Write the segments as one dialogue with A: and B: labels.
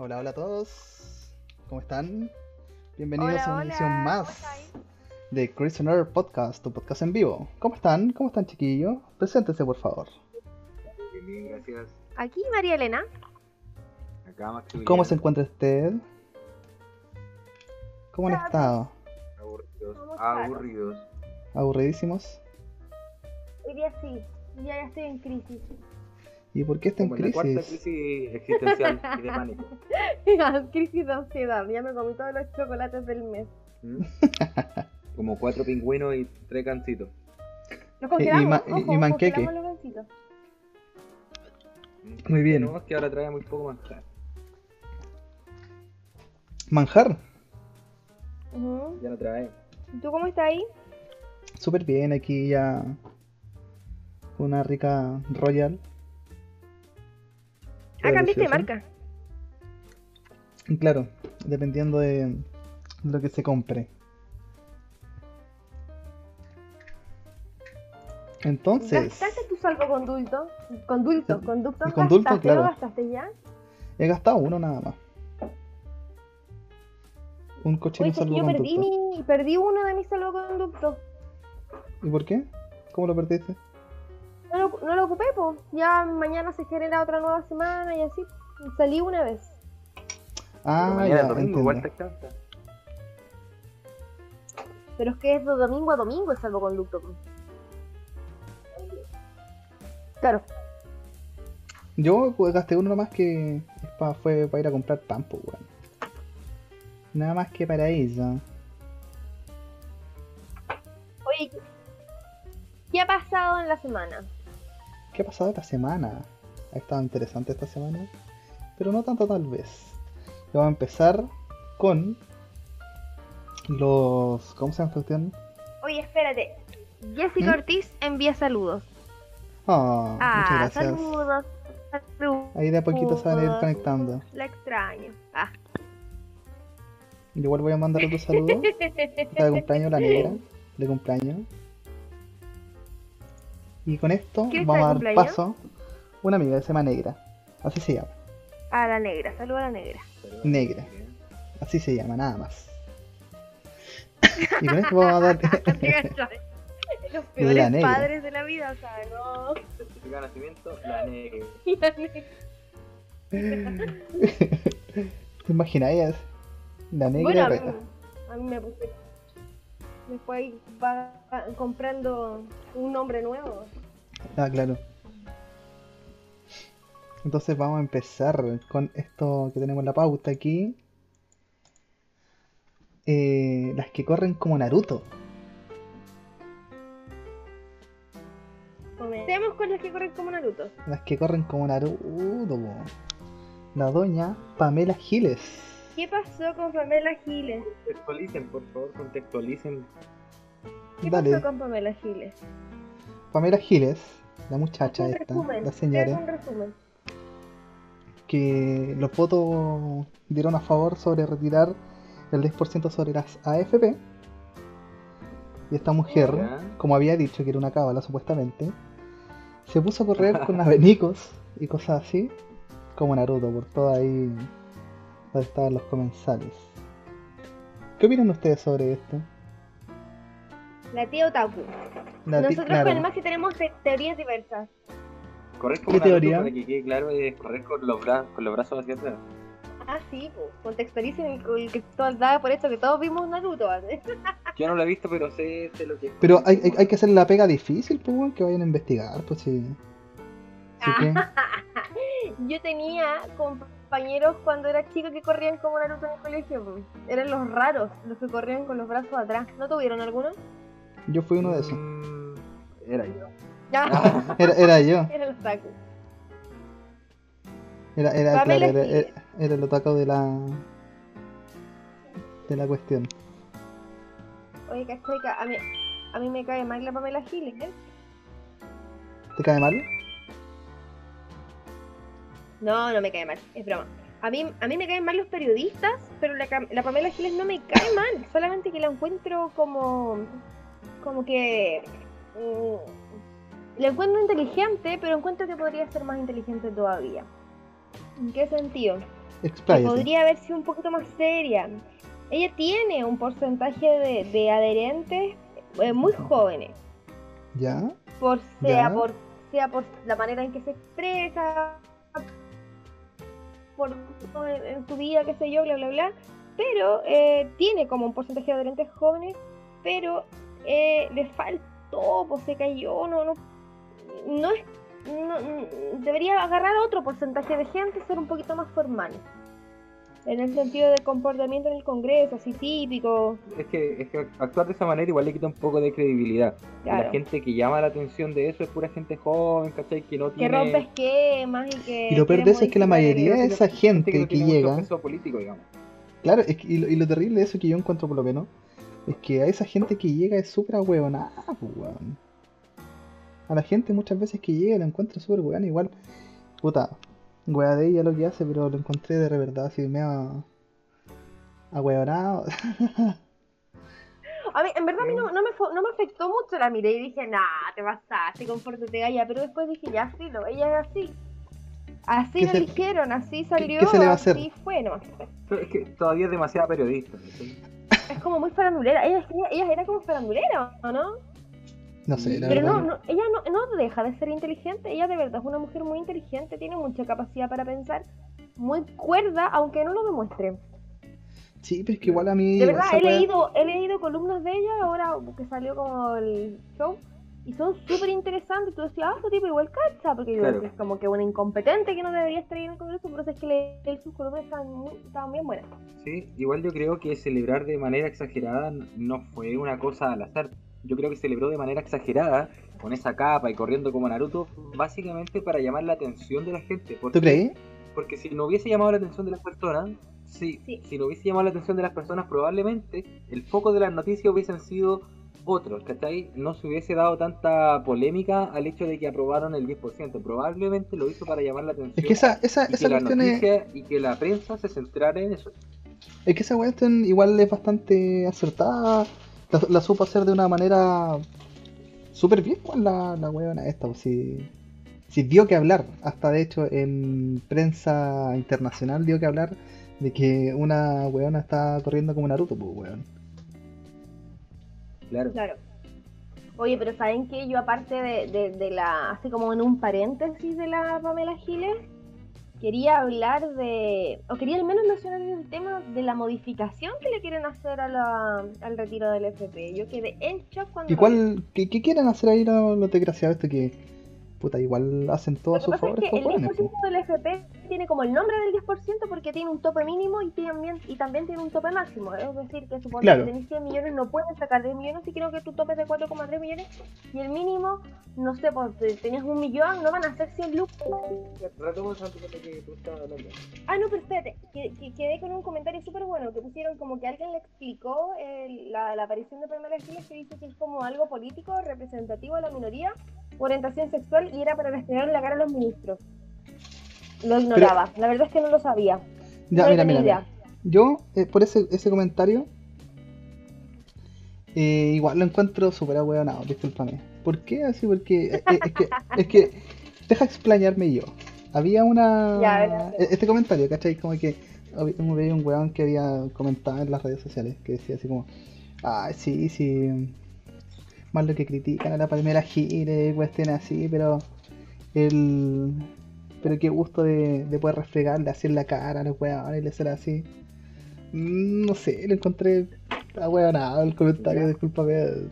A: Hola, hola a todos. ¿Cómo están? Bienvenidos
B: Hola,
A: a una
B: hola,
A: edición
B: ¿cómo
A: más de Christianer Podcast, tu podcast en vivo. ¿Cómo están? ¿Cómo están, chiquillos? Preséntense, por favor.
C: Bien, bien, gracias.
B: Aquí María Elena.
C: Acá Maximiliano.
A: ¿Cómo se encuentra usted? ¿Cómo han estado?
C: Aburridos. Aburridos.
A: ¿Aburridísimos?
B: Hoy día sí, ya, ya estoy en crisis.
A: ¿Y por qué está en
C: en la cuarta
A: crisis?
C: crisis existencial y de pánico.
B: crisis de ansiedad, ya me comí todos los chocolates del mes.
C: ¿Mm? Como cuatro pingüinos y tres cancitos.
B: Los congelamos,
A: ma-
B: ojo,
A: y- y manqueque.
B: congelamos los.
C: ¿Mm?
A: Muy bien.
C: No, es que ahora trae muy poco manjar.
A: ¿Manjar?
B: Ujú.
C: Ya no trae.
B: ¿Y ¿Tú cómo estás ahí?
A: Súper bien, aquí ya una rica Royal.
B: Ah, cambiaste de marca.
A: Claro, dependiendo de lo que se compre. Entonces,
B: ¿Gastaste tu salvo conducto? Conducto,
A: el conducto,
B: ¿Gastaste?
A: claro.
B: ¿Lo gastaste ya?
A: he gastado uno nada más. Un cochino
B: Oye, es que yo perdí,
A: salvoconducto.
B: mi, perdí uno de mis salvoconductos.
A: ¿Y por qué? ¿Cómo lo perdiste?
B: No lo, no lo ocupé, pues. Ya mañana se genera otra nueva semana y así. Salí una vez.
A: Ah,
C: Pero mañana
A: ya,
C: domingo, igual te.
B: Pero es que es de domingo a domingo el salvoconducto. Claro.
A: Yo pues, gasté uno nomás que pa- fue para ir a comprar pan, pues. Nada más que para eso.
B: Oye, ¿qué ha pasado en la semana?
A: ¿Qué ha pasado esta semana? Ha estado interesante esta semana, pero no tanto tal vez. Vamos a empezar con los... ¿Cómo se llama cuestión?
B: Oye, espérate. Jessica
A: ¿Mm?
B: Ortiz envía saludos.
A: Ah,
B: Ah,
A: muchas gracias.
B: saludos. Saludos.
A: Ahí de a poquito se van a ir conectando.
B: La extraño. Ah.
A: Igual voy a mandar otro saludo. De cumpleaños la negra. De cumpleaños. Y con esto
B: ¿Quién está
A: vamos a dar
B: cumpleaños?
A: paso. Una amiga que se llama Negra. Así se llama.
B: A la negra. Saludos a la negra.
A: Negra. Así se llama, nada más. Y con esto vamos a dar.
B: Los peores
A: La negra.
B: padres de la vida, o sea, no.
C: Certificado de nacimiento, la negra.
B: La negra.
A: ¿Te imagináis? La negra
B: Bueno, a mí, a mí me puse. Después va comprando un nombre nuevo.
A: Ah, claro. Entonces vamos a empezar con esto que tenemos en la pauta aquí. Eh, las que corren como Naruto.
B: Comencemos con las que corren como Naruto.
A: Las que corren como Naruto. La doña Pamela Giles.
B: ¿Qué pasó con Pamela Giles?
C: Contextualicen, por favor, contextualicen.
B: ¿Qué
A: Dale.
B: pasó con Pamela Giles?
A: Pamela Giles, la muchacha
B: Un
A: esta,
B: resumen.
A: la señora,
B: un resumen.
A: que los votos dieron a favor sobre retirar el 10% sobre las AFP. Y esta mujer,
C: Ya.
A: como había dicho que era una cábala supuestamente, se puso a correr con abanicos y cosas así, como Naruto, por todo ahí donde estaban los comensales. ¿Qué opinan ustedes sobre esto?
B: La tía Otaku.
A: La
B: Nosotros
A: claro,
B: con el que tenemos te- teorías diversas.
C: Correr como
A: ¿Qué
C: Naruto,
A: teoría?
C: para que quede claro, es correr con los, bra- con los brazos hacia atrás.
B: Ah, sí, pues. Contextualicen el, el que todo daba por esto que todos vimos Naruto antes.
C: Yo no lo he visto, pero sé, sé lo que es.
A: Pero hay, hay, hay que hacer la pega difícil, pues, que vayan a investigar, pues sí. Así que,
B: Yo tenía compañeros cuando era chica que corrían como Naruto en el colegio. pues. Eran los raros, los que corrían con los brazos atrás. ¿No tuvieron alguno?
A: yo fui uno de esos.
C: Mm, Era yo.
B: Ya,
A: Era, era yo,
B: era el otaku.
A: era, era, claro, era, era, era el otaku de la de la cuestión.
B: Oye, ¿cachai? Que A mí, a mí me cae mal la Pamela Giles, ¿eh?
A: ¿Te cae mal?
B: No, no me cae mal, es broma. A mí, a mí me caen mal los periodistas, pero la, la Pamela Giles no me cae mal, solamente que la encuentro como. como que. mm, la encuentro inteligente, pero encuentro que podría ser más inteligente todavía. ¿En qué sentido?
A: Expláyate.
B: podría haber sido un poquito más seria. Ella tiene un porcentaje de, de adherentes eh, muy jóvenes,
A: ¿Ya?
B: por sea
A: Ya.
B: por sea por la manera en que se expresa, por en, su vida, qué sé yo, bla bla bla. Pero eh, tiene como un porcentaje de adherentes jóvenes, pero eh, le faltó, pues se cayó, no, no, no es, no- mm, debería agarrar otro porcentaje de gente ser un poquito más formal. En el sentido de comportamiento en el Congreso, así típico.
C: Es que, es que actuar de esa manera igual le quita un poco de credibilidad.
B: Claro.
C: La gente que llama la atención de eso es pura gente joven, ¿cachai? Que no
B: Que
C: tiene...
B: rompe esquemas y que.
A: Y lo peor de eso es que la mayoría de esa gente
C: que no
A: que llega,
C: político, digamos.
A: claro, es que- y, lo, y lo terrible de eso que yo encuentro por lo menos, es que a esa gente que llega es súper ahueonada, pues, weón. A la gente muchas veces que llega la encuentro súper weón, igual, puta, wea de ella lo que hace, pero lo encontré de verdad así me ha ahueonado.
B: A mí, en verdad, a mí no, no me, no afectó mucho la miré y dije, nah, te pasaste, confórtate, Gaya. Pero después dije, ya, filo, ella es así. Así
A: ¿Qué
B: lo eligieron, así salió,
A: qué se le va a hacer?
B: así fue nomás.
C: Pero es que todavía es demasiada periodista. ¿cachai?
B: Es como muy farandulera. Ella, ella, ella era como farandulera, ¿o no?
A: No sé, la
B: Pero
A: verdad.
B: no, no, ella no, no deja de ser inteligente. Ella de verdad es una mujer muy inteligente, tiene mucha capacidad para pensar, muy cuerda, aunque no lo demuestre.
A: Sí, pero es que igual a mí
B: De verdad, he
A: wea-
B: leído, he leído columnas de ella ahora que salió como el show y son súper interesantes. Tú decías, ah, este tipo igual cacha, porque yo
C: Claro.
B: decía, es como que una incompetente que no debería estar ahí en el Congreso, pero es que leí sus columnas estaban, muy- estaban bien buenas.
C: Sí, igual yo creo que celebrar de manera exagerada no fue una cosa al azar. Yo creo que celebró de manera exagerada, con esa capa y corriendo como Naruto, básicamente para llamar la atención de la gente. ¿Por
A: ¿Tú
C: qué?
A: crees?
C: Porque si no hubiese llamado la atención de las personas, sí,
B: Sí.
C: si no hubiese llamado la atención de las personas, probablemente el foco de las noticias hubiesen sido otros, ¿cachai? No se hubiese dado tanta polémica al hecho de que aprobaron el 10%. Probablemente lo hizo para llamar la atención.
A: Es que esa, esa,
C: y
A: esa
C: que la
A: cuestión es,
C: noticia y que la prensa se centrara en eso.
A: es que esa cuestión igual es bastante acertada. La, la supo hacer de una manera súper bien, weón, la, la weona esta. Pues, si, si dio que hablar, hasta de hecho en prensa internacional dio que hablar de que una weona está corriendo como Naruto, pues weón.
C: Claro.
B: Claro. Oye, pero ¿saben qué? Yo aparte de, de, de la, así como en un paréntesis de la Pamela Giles, quería hablar de, o quería al menos mencionar el tema de la modificación que le quieren hacer a la, al retiro del FP. Yo quedé en shock cuando...
A: ¿Y cuál, qué, qué quieren hacer ahí los, los desgraciados estos que, puta, igual hacen todo a sus
B: pasa es
A: favores,
B: que el
A: weones,
B: 10% del FP tiene como el nombre del 10% porque tiene un tope mínimo y también, y también tiene un tope máximo. Es decir, que supongo
A: Claro.
B: que tenés 100 millones no puedes sacar 10 millones y creo que tu tope es de 4,3 millones y el mínimo, no sé, pues te- tenías un millón, no van a ser 100 lucas. Ah, no, pero espérate, que, que- quedé con un comentario súper bueno que pusieron como que alguien le explicó el- la, la aparición de Pamela Giles que dice que es como algo político representativo de la minoría, orientación sexual y era para restregar la cara a los ministros. Lo ignoraba, la verdad es que no lo sabía.
A: Ya,
B: no
A: mira, mira. Yo, eh, por ese, ese comentario, eh, igual lo encuentro súper ahueonado, discúlpame. ¿Por qué así? Porque eh, es, que, es que, deja explayarme yo. Había una...
B: Ya,
A: Este comentario, ¿cachai? Como que veía un weón que había comentado en las redes sociales, que decía así como, ah, sí, sí, más lo que critican a la palmera gire, cuestiones así, pero el... Pero qué gusto de, de poder refregarle así en la cara a los weones y le hacer así. Mm, No sé, lo encontré ahueonado el comentario, discúlpame.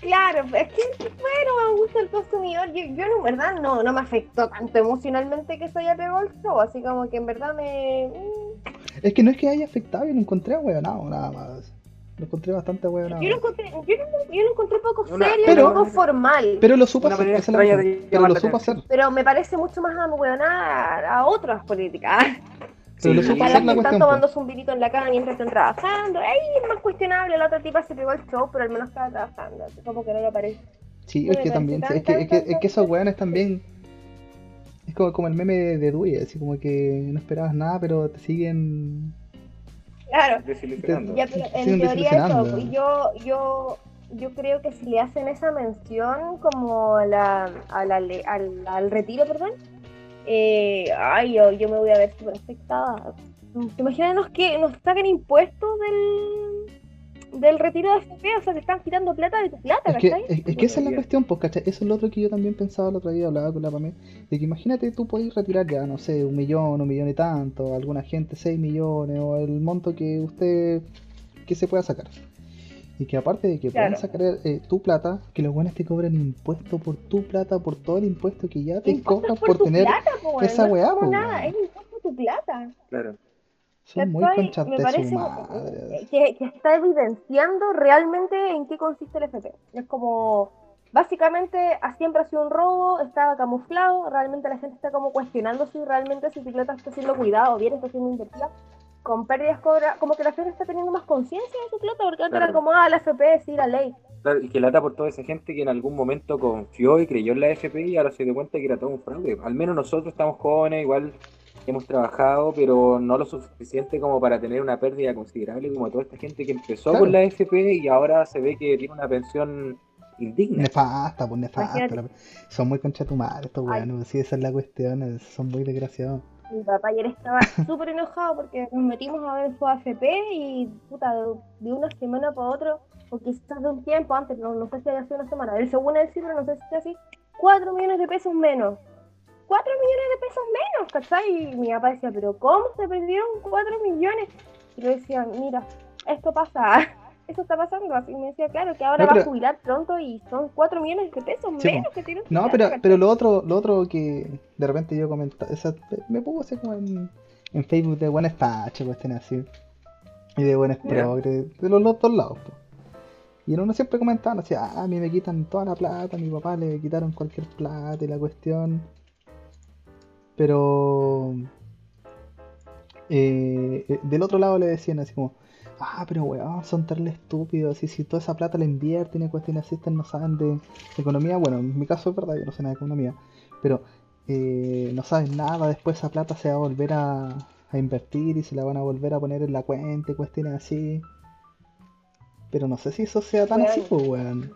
B: Claro, es que bueno, me gusta el consumidor. Yo, yo en verdad no, no me afectó tanto emocionalmente que se haya pegado el show, así como que en verdad me... mm,
A: Es que no es que haya afectado, yo lo encontré ahueonado nada más. Lo encontré bastante ahueonado.
B: Yo lo encontré, yo lo, yo lo encontré poco
C: Una-
B: serio
A: Pero-
B: poco formal.
A: Pero lo supo hacer, Pero lo supo hacer.
B: Pero me parece mucho más ahueonada a, a otras políticas.
A: Pero lo
C: Sí.
A: supo
B: Para
A: hacer
B: que
A: la
B: están
A: cuestión.
B: tomándose un vinito en la cama mientras están trabajando. Ahí es más cuestionable. La otra tipa se pegó el show, pero al menos estaba trabajando. Como que no lo parece.
A: Sí,
B: No
A: es que también,
B: tan,
A: es que,
B: tan,
A: es que,
B: tan,
A: es que esos weones también. Es como, como el meme de, de Dewey, así como que no esperabas nada, pero te siguen.
B: Claro.
C: Desilusionando.
B: Ya, pero en teoría eso, yo, yo, yo creo que si le hacen esa mención como a la, a la le- al, al retiro, perdón, eh, ay, yo, yo me voy a ver súper afectada. Imagínanos que nos sacan impuestos del, del retiro de FP, o sea, te están quitando plata de tu plata,
A: Es que,
B: ¿cachai?
A: es, es que esa es la cuestión, pues, ¿cachai? Eso es lo otro que yo también pensaba el otro día, hablaba con la Pamé, de que imagínate tú podés retirar ya, no sé, un millón, un millón y tanto, alguna gente seis millones, o el monto que usted, que se pueda sacar. Y que aparte de que
B: Claro.
A: puedan sacar eh, tu plata, que los buenos te cobren impuesto por tu plata, por todo el impuesto que ya te cobran por,
B: tu
A: tener...
B: plata, po,
A: esa
B: no es
A: weá, po,
B: nada, es impuesto tu plata.
C: Claro.
A: Son muy
B: Me
A: de
B: parece
A: su madre.
B: que, que está evidenciando realmente en qué consiste el FP. Es como, básicamente, siempre ha sido un robo, estaba camuflado, realmente la gente está como cuestionando si realmente plata está siendo cuidada o bien está siendo invertida. Con pérdidas cobra, como que la gente está teniendo más conciencia de su plata, porque antes era como, ah, la FP, sí, la ley.
C: Claro, y que lata por toda esa gente que en algún momento confió y creyó en la FP y ahora se dio cuenta que era todo un fraude. Al menos nosotros estamos jóvenes, igual hemos trabajado, pero no lo suficiente como para tener una pérdida considerable como toda esta gente que empezó
A: Claro.
C: con la FP y ahora se ve que tiene una pensión indigna.
A: Nefasta, pues nefasta. La- Son muy conchatumares estos weones, sí, esa es la cuestión, es- son muy desgraciados.
B: Mi papá ayer estaba súper enojado porque nos metimos a ver su AFP y puta, de, de una semana para otra, o quizás de un tiempo antes, no, no sé si haya sido una semana, él según él sí, pero no sé si es así, 4 millones de pesos menos. 4 millones de pesos menos, ¿cachai? Y mi papá decía, pero ¿cómo se perdieron 4 millones? Y yo decía, mira, esto pasa, esto está pasando. Así me decía, claro, que ahora
A: No,
B: va a jubilar pronto y son 4 millones de pesos
A: Sí,
B: menos que tiene. su
A: No, pero,
B: ¿cachai?
A: pero lo otro, lo otro que de repente yo comentaba, me así como en, en Facebook de buenas tachas, cuestiones así. Y de buenas progres, de los, los dos lados. po. Y en uno siempre comentaban así, ah, a mí me quitan toda la plata, a mi papá le quitaron cualquier plata y la cuestión. Pero eh, eh, del otro lado le decían así como, ah, pero weón, son terribles estúpidos, y si toda esa plata la invierten y cuestiones así, no saben de economía, bueno, en mi caso es verdad, yo no sé nada de economía, pero eh, no saben nada, después esa plata se va a volver a, a invertir y se la van a volver a poner en la cuenta y cuestiones así. Pero no sé si eso sea tan así, pues, weón.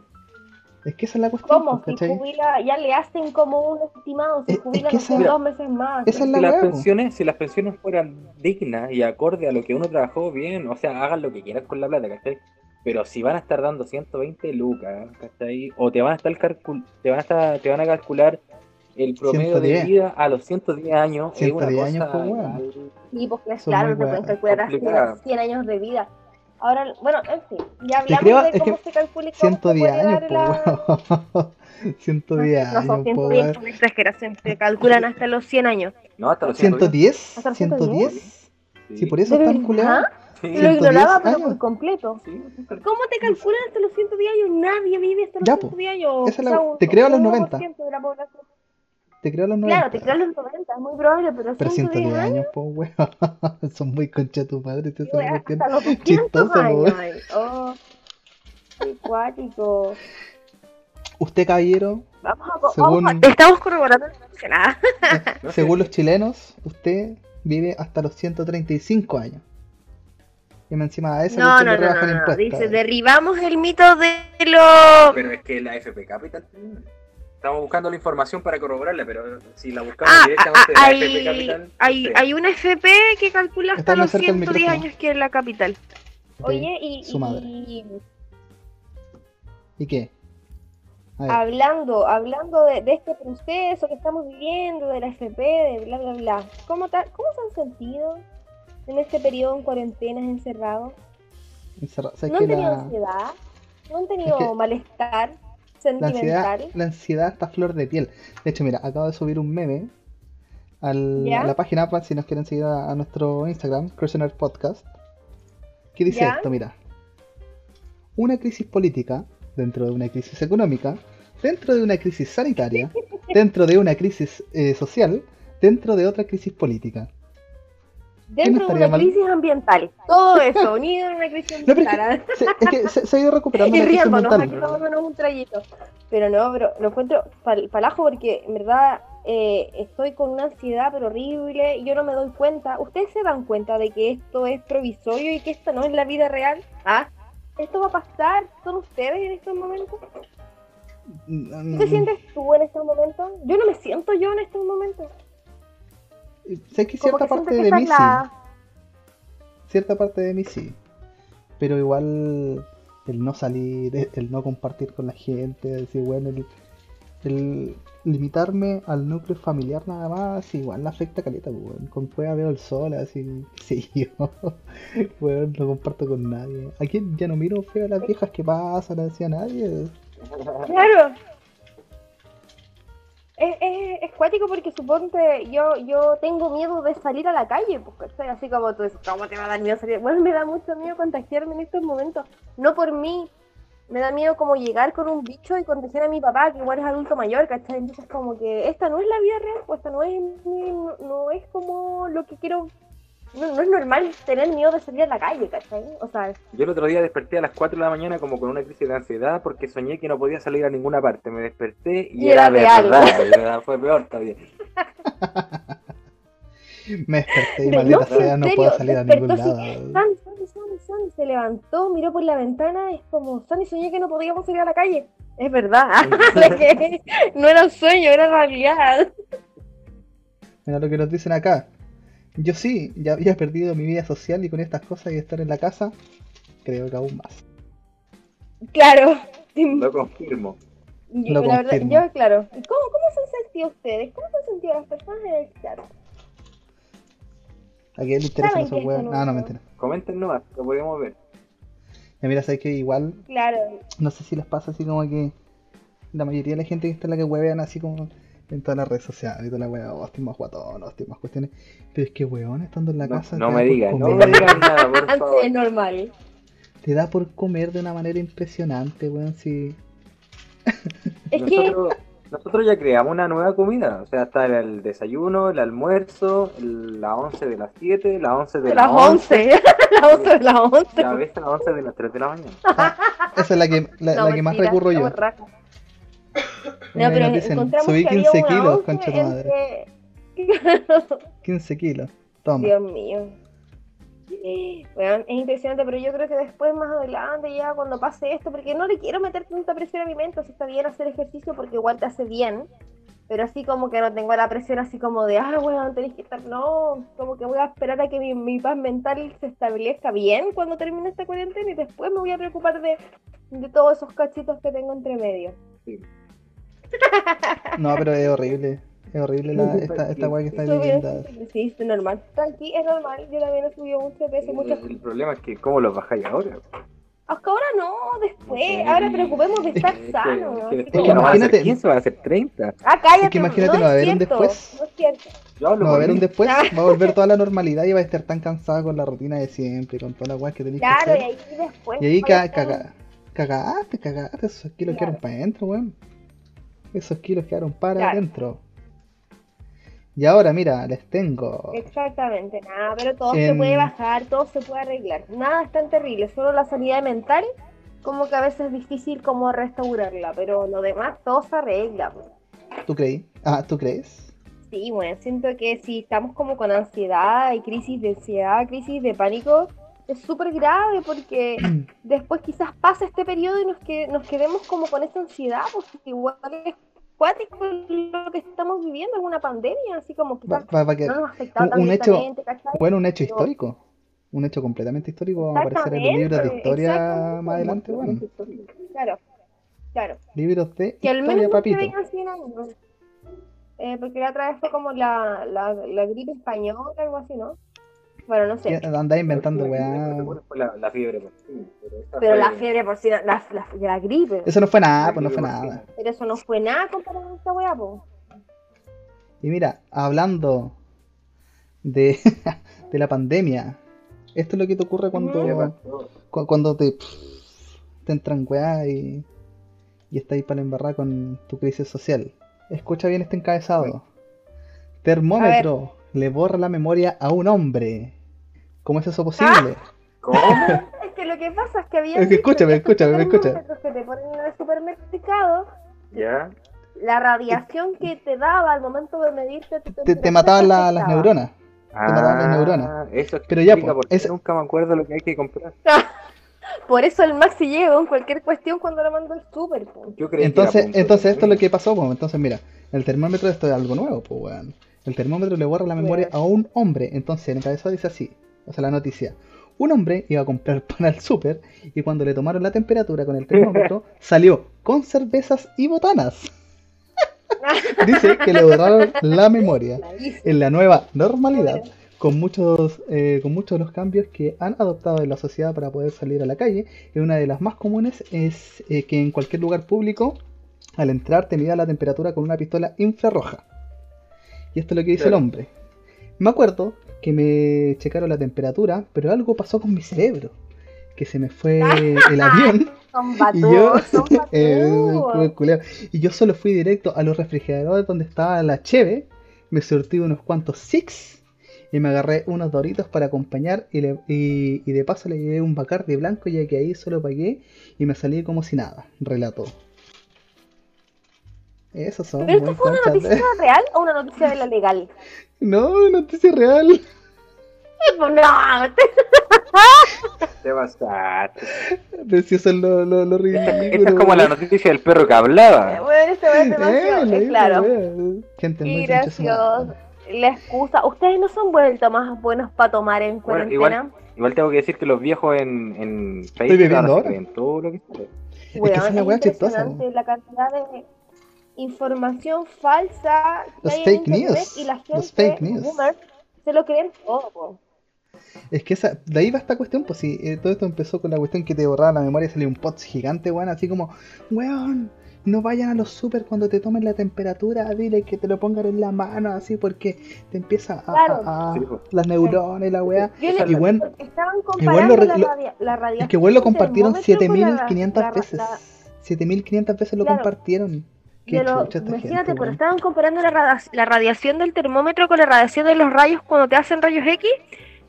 A: Es que esa es la cuestión,
B: ¿Cómo?
A: pues,
B: Si jubila, ya le hacen como un estimado, si
A: Es- es
B: jubila
A: que
B: no sé,
A: esa-
B: dos meses más.
A: esa es
C: Si
A: la
C: las
A: weá, po.
C: pensiones, si las pensiones fueran dignas y acorde a lo que uno trabajó bien, o sea, hagan lo que quieran con la plata, ¿cachai? Pero si van a estar dando 120 lucas, ¿cachai? O te van a estar calcul te van a estar, te van a calcular el promedio
A: 110.
C: de vida a los 110 años, es una
A: 110
C: cosa
A: años, pues,
C: igual-
B: Sí, porque
A: Son
B: claro, te pueden calcular
C: Complicada.
B: 100 años de vida. Ahora, bueno, en fin, ya hablamos
A: creo-
B: de
A: es
B: cómo
A: que
B: se calcula y cómo se
A: 110
B: puede
A: años,
B: dar la...
A: pues, weón. 110
B: No
A: años, pues,
B: 110,
A: weón.
B: es una exageración, se calculan hasta los 100 años.
C: No, hasta los 110.
A: 110,
B: ¿Hasta los
A: 110.
C: Sí.
A: Si por eso
B: ¿De
A: están?
C: Sí,
B: Lo
A: 110
B: ignoraba, pero
A: años.
B: por completo.
C: sí.
B: ¿Cómo te calculan hasta los 110 años? Nadie vive hasta los
A: Ya, po.
B: 110 años.
A: Esa es la-
B: O sea, un-
A: te creo a los
B: un
A: 90.
B: 1% de la población.
A: Te creo a los 90.
B: Claro, te creo a los 90, es muy probable, pero,
A: Pero
B: 110
A: 110
B: años.
A: años, pues, weón. Son muy concha tu madre.
B: Wea,
A: cuestión.
B: hasta los 200
A: chistoso, po,
B: años.
A: weón.
B: ay. Oh, qué cuático.
A: Usted, caballero,
B: Vamos a,
A: Según-
B: vamos a- estamos corroborando la noticia, nada.
A: Según los chilenos, usted vive hasta los 135 años. Y encima de eso,
B: No, no, no, no, no. Dice, derribamos el mito de lo...
C: Pero es que la FP Capital. Estamos buscando la información para corroborarla, pero si la buscamos
B: Ah, ah,
C: directamente
B: ah,
C: de la FP
B: hay,
C: Capital.
B: hay,
C: sí.
B: hay una FP que calcula hasta los
A: cerca del
B: 110
A: micrófono.
B: años que es la capital. Oye, y,
A: su madre.
B: y
A: ¿Y qué?
B: Hablando, hablando de, de este proceso que estamos viviendo, de la FP, de bla, bla, bla, ¿cómo, ta- ¿cómo se han sentido en este periodo en cuarentena, encerrados?
A: encerra- ¿sabes
B: ¿No han tenido
A: la,
B: ansiedad? ¿No han tenido
A: que
B: malestar
A: la ansiedad, la ansiedad está flor de piel? De hecho, mira, acabo de subir un meme a la página, para si nos quieren seguir a, a nuestro Instagram, Cruisener Podcast. ¿Qué dice
B: ¿Ya?
A: esto? Mira. Una crisis política, dentro de una crisis económica, dentro de una crisis sanitaria, dentro de una crisis eh, social, dentro de otra crisis política.
B: Dentro de una
A: mal?
B: crisis ambiental. Todo eso, unido en una crisis
A: No, pero es
B: ambiental.
A: Se, es que se, se ha ido recuperando
B: y riéndonos, aquí
A: mental.
B: tomándonos un trayito. Pero no, pero lo encuentro pal- palajo porque en verdad eh, estoy con una ansiedad pero horrible y yo no me doy cuenta. ¿Ustedes se dan cuenta de que esto es provisorio y que esto no es la vida real? ¿Ah? ¿Esto va a pasar? ¿Son ustedes en estos momentos? ¿Qué
A: Mm,
B: te sientes tú en estos momentos? Yo no me siento yo en estos momentos.
A: Sé que cierta
B: que
A: parte de mí
B: la-
A: sí. Cierta parte de mí sí. Pero igual el no salir, el- no compartir con la gente, decir, bueno, el, el limitarme al núcleo familiar nada más, igual la afecta caleta, pues, weón. Con cueva veo el sol, así, sí, yo, weón, no comparto con nadie. Aquí ya no miro feo a las viejas que pasan, no decía nadie.
B: Claro. Es, es, es cuático porque suponte yo yo tengo miedo de salir a la calle, pues ¿cachai? así como tú dices, ¿cómo te va a dar miedo salir? Bueno, me da mucho miedo contagiarme en estos momentos, no por mí, me da miedo como llegar con un bicho y contagiar a mi papá, que igual es adulto mayor, ¿cachai? Entonces como que esta no es la vida real, pues esta no es, no es como lo que quiero, no, no es normal tener miedo de salir a la calle, ¿cachai? O sea,
C: Yo el otro día desperté a las 4 de la mañana como con una crisis de ansiedad porque soñé que no podía salir a ninguna parte. Me desperté y,
B: Y era real.
C: verdad, fue peor todavía.
A: Me desperté y maldita
B: no,
A: sea, no
B: serio,
A: puedo salir a ningún
B: despertó
A: lado.
B: Sani, Sani, Sani, se levantó, miró por la ventana, es como, Sani, soñé que no podíamos salir a la calle. Es verdad, que no era un sueño, era realidad.
A: Mira lo que nos dicen acá. Yo sí, ya había perdido mi vida social y con estas cosas y estar en la casa, creo que aún más.
B: Claro.
C: Lo confirmo.
B: Yo,
A: Lo
B: la verdad,
A: confirmo.
B: yo, claro. ¿Y ¿Cómo, ¿Cómo se han sentido ustedes? ¿Cómo se han sentido las personas en el chat?
A: ¿A quién le interesa
B: Saben
A: esos
B: no-
A: Ah, no, mentira.
C: Comenten nomás, lo podemos ver.
A: Ya mira, sabes que igual,
B: Claro.
A: no sé si les pasa así como que la mayoría de la gente que está en la que huevean así como en todas las redes sociales y toda la wea, oh, estoy más guatón, oh, estoy más cuestiones. Pero es que weón, estando en la
C: No,
A: casa
C: no me digan, no me digan nada, por favor.
B: Es normal.
A: te da por comer de una manera impresionante, weón, si
B: Es que,
C: Nosotros, ya creamos una nueva comida. O sea, está el, desayuno, el almuerzo, el- la 11 de las 7, la 11 de
B: de
C: las
B: las 11. las 11 de las 11.
C: La vez a las 11 de las 3 de la mañana.
A: esa es la que, la,
B: No,
A: la que más
B: mentira,
A: recurro yo. Mira,
B: No, pero
A: dicen,
B: encontramos
A: subí
B: que había
A: 15 kilos, concha tu madre.
B: entre-
A: 15 kilos. Toma.
B: Dios mío. Bueno, es impresionante, pero yo creo que después, más adelante, ya cuando pase esto, porque no le quiero meter tanta presión a mi mente, o sea, está bien hacer ejercicio porque igual te hace bien, pero así como que no tengo la presión así como de, ah, bueno, tenés que estar, no, como que voy a esperar a que mi, mi paz mental se establezca bien cuando termine esta cuarentena y después me voy a preocupar de, de todos esos cachitos que tengo entre medio.
A: No, pero es horrible. Es horrible la, esta, esta weá que está viviendo.
B: Sí, es normal. Tranqui, es normal. Yo también he subido mucho peso, muchas
C: El, el problema es que, ¿cómo los bajáis ahora?
B: Hasta ahora no, después. Ahora preocupemos de estar
C: Es que-
B: sanos.
C: es que
B: como-
C: ya no van a ser
A: Imagínate-
C: 15, van a ser 30.
B: Ah, cállate.
A: Es que imagínate,
B: no,
A: no va a
B: es
A: haber un
B: cierto,
A: después.
B: No es cierto.
A: No va a haber un después, va a volver toda la normalidad y va a estar tan cansada con la rutina de siempre, con todas las weas que tenéis que
B: Claro, y
A: hacer.
B: ahí después.
A: Y ahí ca caga- cagaste, cagaste, esos kilos
B: Claro.
A: quedaron para adentro, weón. Esos kilos quedaron para
B: Claro.
A: adentro. Y ahora, mira, les tengo.
B: Exactamente, nada, pero todo se puede bajar, todo se puede arreglar. Nada es tan terrible, solo la sanidad mental, como que a veces es difícil como restaurarla, pero lo demás todo se arregla.
A: ¿Tú creí? Ah, ¿tú crees?
B: Sí, bueno, siento que si estamos como con ansiedad y crisis de ansiedad, crisis de pánico, es súper grave porque después quizás pasa este periodo y nos, que, nos quedemos como con esa ansiedad, porque igual es cuático lo que estamos viviendo, es una pandemia, así como quizás
A: va- va a quedar-
B: no nos ha afectado
A: un- un hecho-. Bueno, un hecho histórico. Un hecho completamente histórico. Va a aparecer en los libros de historia más adelante, bueno.
B: Claro, claro.
A: Libros de
B: Que al menos
A: historia,
B: no se
A: papito.
B: veían 100 años. Eh, porque la otra vez fue como la, la, la gripe española, algo así, ¿no? Bueno, no sé.
A: Andás inventando, weá.
C: la, la fiebre pero esta
B: Pero la fiebre porcina, la, la, la gripe.
A: Eso no fue nada, pues no fue nada.
B: Pero eso no fue nada comparado con esta weá, po.
A: Y mira, hablando de, de la pandemia, esto es lo que te ocurre
C: ¿Qué
A: cuando, cu- cuando te, te entran weá y, y estás ahí para la embarrada con tu crisis social. Escucha bien este encabezado. Termómetro le borra la memoria a un hombre. ¿Cómo es eso posible?
C: ¿Cómo?
B: Es que lo que pasa es que había.
A: Es que escúchame, escúchame, me escucha.
B: que te ponen en el supermercado,
C: ¿Ya?
B: la radiación que te daba al momento de medirte
A: Te, te
B: temperatura
A: mataban la- las neuronas. mataban las
C: Ah,
A: neuronas.
C: Eso
A: Pero ya, ese-
C: nunca me acuerdo lo que hay que comprar.
B: Por eso el Maxi llegó en cualquier cuestión cuando lo mandó el super, po.
C: Yo creí
A: Entonces,
C: que
A: entonces esto es lo que pasó, pues. Entonces, mira, el termómetro esto es algo nuevo, pues, weón. El termómetro le borra la memoria a un hombre. Entonces, en el encabezado dice así, o sea, la noticia. Un hombre iba a comprar pan al súper y cuando le tomaron la temperatura con el termómetro, salió con cervezas y botanas. Dice que le borraron la memoria. En la nueva normalidad, con muchos, eh, con muchos de los cambios que han adoptado en la sociedad para poder salir a la calle, y una de las más comunes es eh, que en cualquier lugar público, al entrar, te mida la temperatura con una pistola infrarroja. Y esto es lo que dice el hombre. Me acuerdo que me checaron la temperatura, pero algo pasó con mi cerebro. Que se me fue el avión
B: Son
A: y yo, eh, y yo solo fui directo a los refrigeradores donde estaba la cheve, me surtí unos cuantos six y me agarré unos doritos para acompañar y, le- y, y de paso le llevé un bacardi blanco ya que ahí solo pagué y me salí como si nada, relató. Esos son
B: ¿Pero esto fue una noticia
A: de-
B: real o una noticia de la legal?
A: No, noticia real.
B: No,
C: Te pasaste.
A: Pero si eso es lo, lo, lo ridículo.
C: Esta es como la noticia del perro que hablaba.
B: bueno, este es
A: Eh,
B: demasiado,
A: la
B: eh, claro.
A: wea. Gente muy
B: gracioso. La excusa, ¿ustedes no son vuelto más buenos para tomar en
C: Bueno,
B: cuarentena?
C: igual, igual tengo que decir que los viejos en, en Facebook
A: viviendo
C: ahora creen todo lo que.
A: Es que es la wea chistosa,
B: la cantidad de información falsa que
A: Los
B: hay
A: fake
B: en internet
A: news,
B: y la gente,
A: los fake news.
B: se lo creen todo. po.
A: Es que esa, de ahí va esta cuestión, pues sí, eh, todo esto empezó con la cuestión que te borraba la memoria y salió un pots gigante, weón, así como, weón, no vayan a los super cuando te tomen la temperatura, dile que te lo pongan en la mano, así, porque te empieza a,
B: Claro.
A: a- a-
C: Sí, pues.
A: las neuronas y la weá.
B: Yo
C: Esa
B: le-
A: Y bueno,
B: estaban comparando
A: lo
B: la,
A: lo-
B: radia- la radiación
A: es que igual lo compartieron
B: termómetro con la ra-
A: 7500
B: la ra-
A: veces.
B: la-
A: 7500 veces lo
B: Claro.
A: compartieron.
B: De lo- imagínate,
A: gente,
B: pero estaban comparando la, rada- la radiación del termómetro con la radiación de los rayos cuando te hacen rayos X.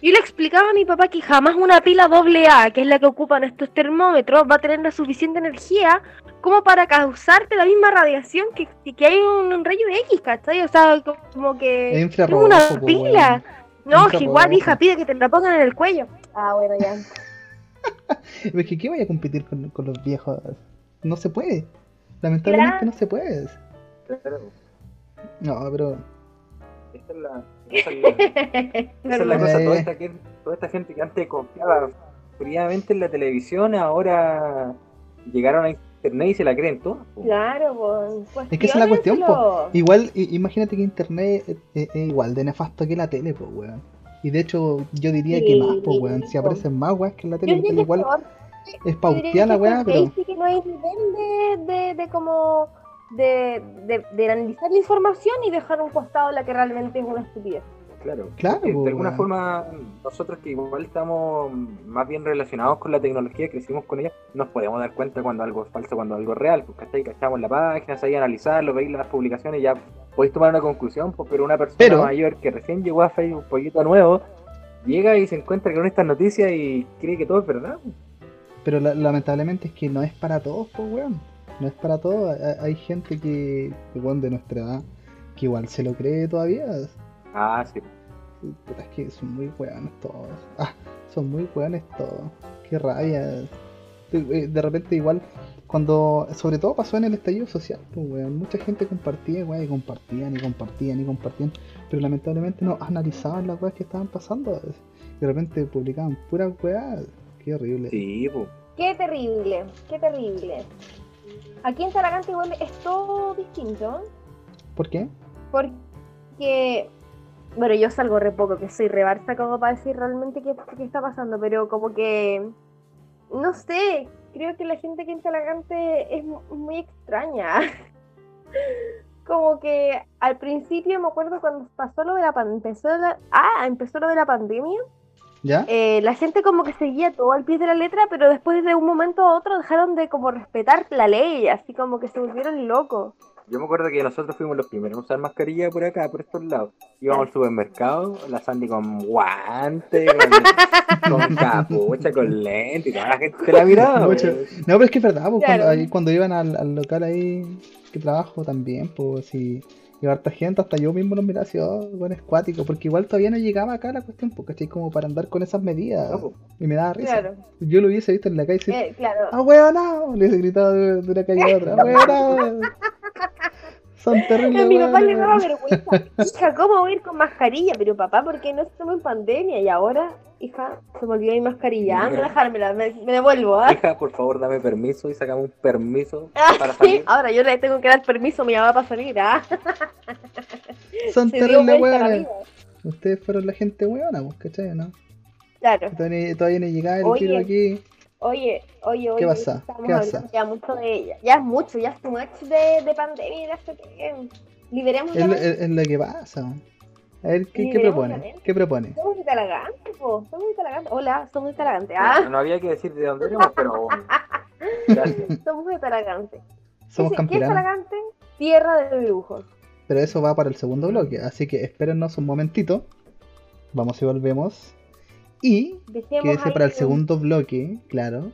B: Yo le explicaba a mi papá que jamás una pila AA, que es la que ocupan estos termómetros, va a tener la suficiente energía como para causarte la misma radiación que, que hay un, un rayo X, ¿cachai? O sea, como que
A: Es
B: una pila. No, que igual, hija, pide que te la pongan en el cuello. Ah, bueno, ya.
A: Es que ¿qué vaya a competir con, con los viejos? No se puede. Lamentablemente
B: Claro.
A: no se puede.
C: Claro,
A: No, pero
C: esa es la, esa es la, esa es la cosa.
A: Eh.
C: Toda esta, que- toda esta gente que antes confiaba fríamente en la televisión, ahora llegaron a internet y se la creen todas.
B: Claro, pues.
A: Es que esa es la cuestión, po. Igual, imagínate que internet es, es- es igual de nefasto que la tele, pues, weón. Y de hecho, yo diría que más, pues, weón. Si aparecen más weas que en la tele, igual
B: es peor.
A: Es
B: que
A: weá, pero.
B: ahí sí que no hay nivel de, de, de como de, de, de analizar la información y dejar a un costado la que realmente es una estupidez.
C: Claro,
A: Claro, po,
C: de alguna
A: weón.
C: forma nosotros que igual estamos más bien relacionados con la tecnología, crecimos con ella, nos podemos dar cuenta cuando algo es falso, cuando algo es real, porque ¿cachai? Cachamos la página, sabéis analizarlo, veis las publicaciones y ya podéis tomar una conclusión, pues, pero una persona
A: Pero-
C: mayor que recién llegó a Facebook un poquito nuevo, llega y se encuentra con estas noticias y cree que todo es verdad. pues.
A: Pero la- lamentablemente es que no es para todos, pues, weón. No es para todos. Hay, gente que, weón, de nuestra edad, que igual se lo cree todavía.
C: Ah, sí.
A: Puta, es que son muy weones todos. Ah, son muy weones todos. Qué rabia. De, de repente igual, cuando, sobre todo pasó en el estallido social, pues weón, mucha gente compartía, weón, y compartían y compartían y compartían, pero lamentablemente no analizaban las weas que estaban pasando. De repente publicaban puras weas. Qué horrible.
C: Sí.
B: Qué terrible, qué terrible. Aquí en Talagante igual es todo distinto,
A: ¿Por qué?
B: porque, bueno, yo salgo re poco, que soy re barça como para decir realmente qué, qué está pasando, pero como que, no sé, creo que la gente aquí en Talagante es mu- muy extraña. Como que al principio me acuerdo cuando pasó lo de la empezó la, ah, empezó lo de la pandemia,
A: ¿Ya?
B: eh, la gente como que seguía todo al pie de la letra, pero después de un momento a otro dejaron de como respetar la ley, así como que se volvieron locos.
C: Yo me acuerdo que nosotros fuimos los primeros a usar mascarilla por acá, por estos lados. Íbamos al supermercado, la Sandy con guantes, con, con capucha, con lente, y toda la gente se la miraba. Pues.
A: No, pero es que es verdad, pues,
B: Claro.
A: cuando, ahí- cuando iban al, al local ahí que trabajo también, pues si iba harta gente, hasta yo mismo los miraba así, oh, bueno, es cuático, porque igual todavía no llegaba acá la cuestión, porque ¿cachai? Como para andar con esas medidas.
C: No, pues.
A: Y me daba risa.
B: Claro,
A: Yo lo hubiese visto en la calle y
B: eh, claro.
A: ¡Ah, weón, no! Le hubiese gritado de, de una calle a otra, ¡Ah, weón! Son terribles.
B: A mi papá le daba vergüenza. Hija, ¿cómo voy a ir con mascarilla? Pero papá, ¿por qué no estamos en pandemia? Y ahora, hija, se me olvidó mi mascarilla. Anda a dejármela, me, me devuelvo, ¿ah?
C: Hija, por favor, dame permiso y sacame un permiso
B: Ah,
C: para
B: sí,
C: salir.
B: Ahora yo le tengo que dar permiso a mi mamá para salir, ¿ah?
A: Son terribles,
B: vida.
A: Ustedes fueron la gente weona, pues, ¿cachai? ¿No?
B: Claro.
A: Todavía, todavía no llegaba el
B: Oye.
A: tiro aquí.
B: Oye, oye, oye.
A: ¿Qué pasa?
B: Estamos
A: ¿Qué pasa?
B: ya mucho de ella. Ya es mucho, ya es too much de, de pandemia y de esto que liberemos
A: Es
B: la
A: lo,
B: mente.
A: es- es lo que pasa. A ver, ¿qué, propone? ¿Qué propone?
B: Somos muy talagantes, po. Somos muy talagantes. Hola, somos muy talagantes. Ah,
C: No había que decir de dónde éramos, pero. Gracias.
B: somos muy talagantes.
A: Somos
B: ¿Qué, es- ¿Qué es
A: campiranos.
B: talagante? Tierra de brujos.
A: Pero eso va para el segundo bloque, así que espérennos un momentito. Vamos y volvemos. Y quédese para el
B: un-
A: segundo bloque, claro,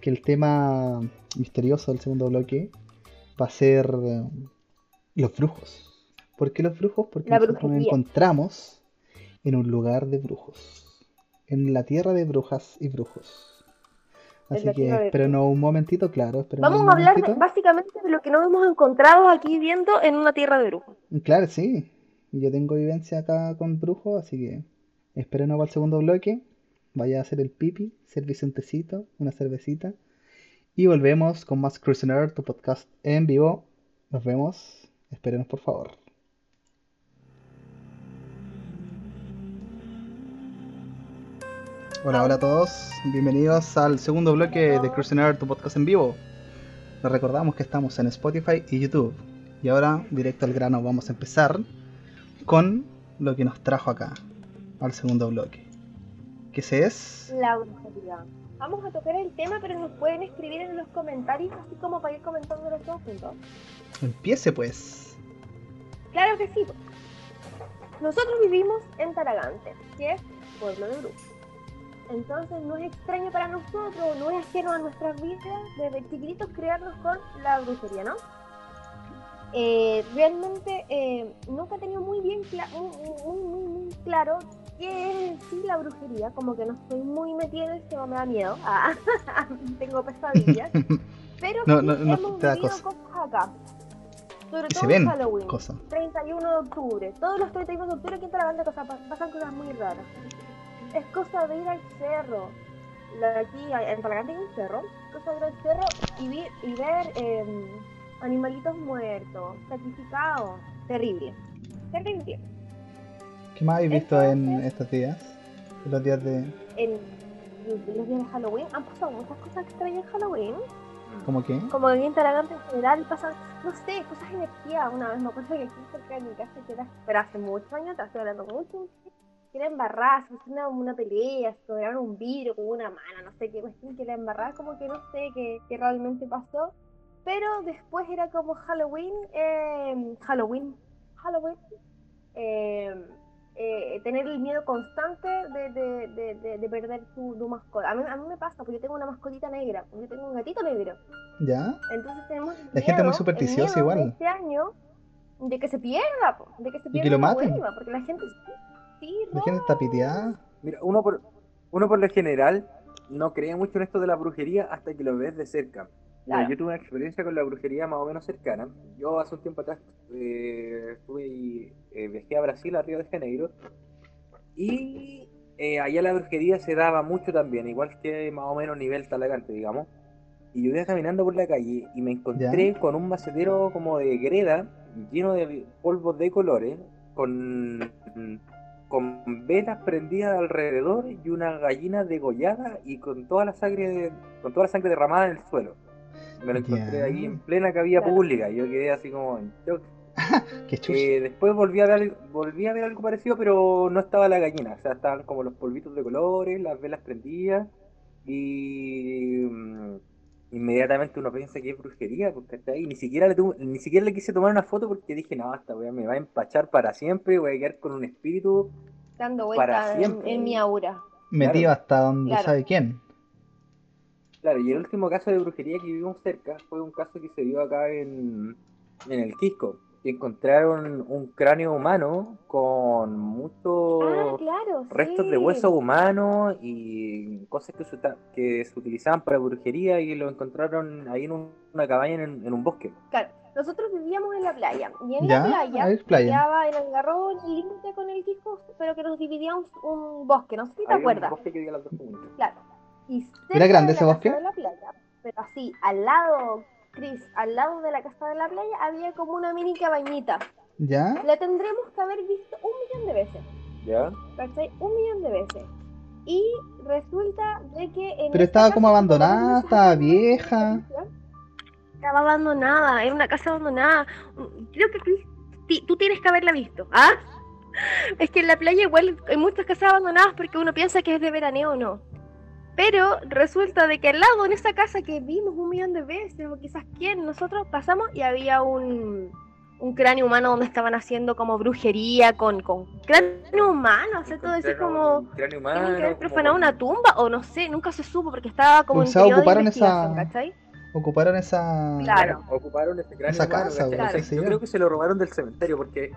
A: que el tema misterioso del segundo bloque va a ser los brujos. ¿Por qué los brujos? Porque
B: La
A: nosotros nos encontramos en un lugar de brujos, en la tierra de brujas y brujos. Así que
B: de
A: espérenos un momentito, claro,
B: Vamos
A: un
B: a hablar de- básicamente de lo que nos hemos encontrado aquí viendo en una tierra de brujos.
A: Claro, sí. Yo tengo vivencia acá con brujos, así que espérenos para el segundo bloque. Vaya a hacer el pipi, servirse un tecito, una cervecita. Y volvemos con más Cruising Earth, tu podcast en vivo. Nos vemos. Espérenos, por favor. Hola, hola a todos. Bienvenidos al segundo bloque de Cruising tu podcast en vivo. Les recordamos que estamos en Spotify y YouTube. Y ahora, directo al grano, vamos a empezar con lo que nos trajo acá, al segundo bloque. Que ese es...
B: La brujería. Vamos a tocar el tema, pero nos pueden escribir en los comentarios, así como para ir comentando los dos juntos.
A: Empiece pues.
B: Claro que sí. Nosotros vivimos en Taragante, que es pueblo de brujos. Entonces no es extraño para nosotros, no es ajeno a nuestras vidas desde chiquititos crearnos con la brujería, ¿no? Eh, realmente eh, nunca he tenido muy bien cla- muy, muy, muy, muy claro qué es sí la brujería, como que no estoy muy metida en esto, me da miedo, Ah, tengo pesadillas, pero
A: No,
B: sí
A: no, no
B: hemos vivido
A: cosa.
B: cosas acá, sobre todo en Halloween.
A: cosas.
B: 31 de octubre. Todos los 31 de octubre aquí en pa- pasan cosas muy raras. Es cosa de ir al cerro. Aquí en Talagante hay un cerro. Cosa de ir al cerro y, vi- y ver em, animalitos muertos, sacrificados. Terrible. Terrible.
A: ¿Qué más habéis visto en
B: Entonces-
A: estos días? En los días de...
B: En los días de Halloween han pasado muchas cosas extrañas en Halloween.
A: ¿Cómo qué?
B: Como que en Talagante en general pasan, no sé, cosas de energía. Una vez me acuerdo que aquí cerca de mi casa, que era, pero hace muchos años, atrás, estoy hablando mucho, que era embarrada, se una, una pelea, se cobraron un vidrio con una mano, no sé qué cuestión, que era embarrada, como que no sé qué, qué realmente pasó. Pero después era como Halloween, eh, Halloween, Halloween, eh, eh, tener el miedo constante de, de, de, de, de perder tu, tu mascota. A mí, a mí me pasa, porque yo tengo una mascotita negra, yo tengo un gatito negro.
A: ¿Ya?
B: Entonces tenemos
A: La gente muy supersticiosa igual.
B: Este año de que se pierda, de que se
A: que
B: pierda
A: lo
B: y no
A: maten.
B: vuelva, porque la gente sí,
A: La gente está piteada.
C: Mira, uno por, uno por lo general no cree mucho en esto de la brujería hasta que lo ves de cerca. Mira,
B: Claro.
C: Yo tuve una experiencia con la brujería más o menos cercana. Yo hace un tiempo atrás eh, estuve y, eh, viajé a Brasil, a Río de Janeiro, y eh, allá la brujería se daba mucho también, igual que más o menos nivel talagante, digamos. Y yo iba caminando por la calle y me encontré con un macetero como de greda lleno de polvos de colores, con, con velas prendidas alrededor y una gallina degollada y con toda la sangre con toda la sangre derramada en el suelo. Me lo encontré
A: Ya.
C: ahí en plena cabía
B: Claro.
C: pública y yo quedé así como en shock.
A: Qué.
C: Eh, después volví a, ver, volví a ver algo parecido, pero no estaba la gallina. O sea, estaban como los polvitos de colores, las velas prendidas. Y mm, inmediatamente uno piensa que es brujería, porque está ahí. Ni siquiera le, tuve- ni siquiera le quise tomar una foto porque dije, no, esta weá me va a empachar para siempre, voy a quedar con un espíritu.
B: dando
C: para
B: vueltas en,
C: siempre.
B: en mi aura.
A: Metido hasta donde
B: Claro.
A: sabe quién.
C: Claro, y el último caso de brujería que vivimos cerca fue un caso que se dio acá en, en el Quisco. Que encontraron un cráneo humano con muchos
B: Ah, claro.
C: restos
B: sí.
C: de hueso humano y cosas que se, que se utilizaban para brujería y lo encontraron ahí en un- una cabaña en, en un bosque.
B: Claro, nosotros vivíamos en la playa. Y en
A: ¿Ya?
B: la playa,
A: es playa.
B: quedaba en Algarrobo el límite con el Quisco, pero que nos dividía un, un bosque, no sé si te acuerdas.
C: un bosque que dividía las dos comunas.
B: Claro. Y
A: ¿Era grande
B: de
A: ese bosque?
B: casa de la playa, pero así, al lado, Chris, al lado de la casa de la playa había como una mini cabañita.
A: ¿Ya?
B: La tendremos que haber visto un millón de veces,
C: ¿Ya?
B: ¿cachai? Un millón de veces. Y resulta de que en
A: Pero
B: esta
A: estaba como abandonada, estaba vieja.
B: Estaba abandonada, era una casa abandonada. Creo que Chris, tú tienes que haberla visto. ¿Ah? Es que en la playa igual hay muchas casas abandonadas porque uno piensa que es de veraneo o no. Pero resulta de que al lado, en esa casa que vimos un millón de veces, o quizás quién, nosotros pasamos y había un, un cráneo humano donde estaban haciendo como brujería con, con cráneo humano, o sea, todo
C: Encontraron
B: como...
C: un cráneo
B: Tienen que
C: humano,
B: haber
C: como
B: profanado una tumba o no sé, nunca se supo porque estaba como
A: O
B: en
A: sea,
B: de
A: ocuparon esa-
B: ¿cachai?
A: Ocuparon esa.
B: Claro.
C: Ocuparon ese cráneo
A: Esa casa,
C: Yo creo que se lo robaron del cementerio porque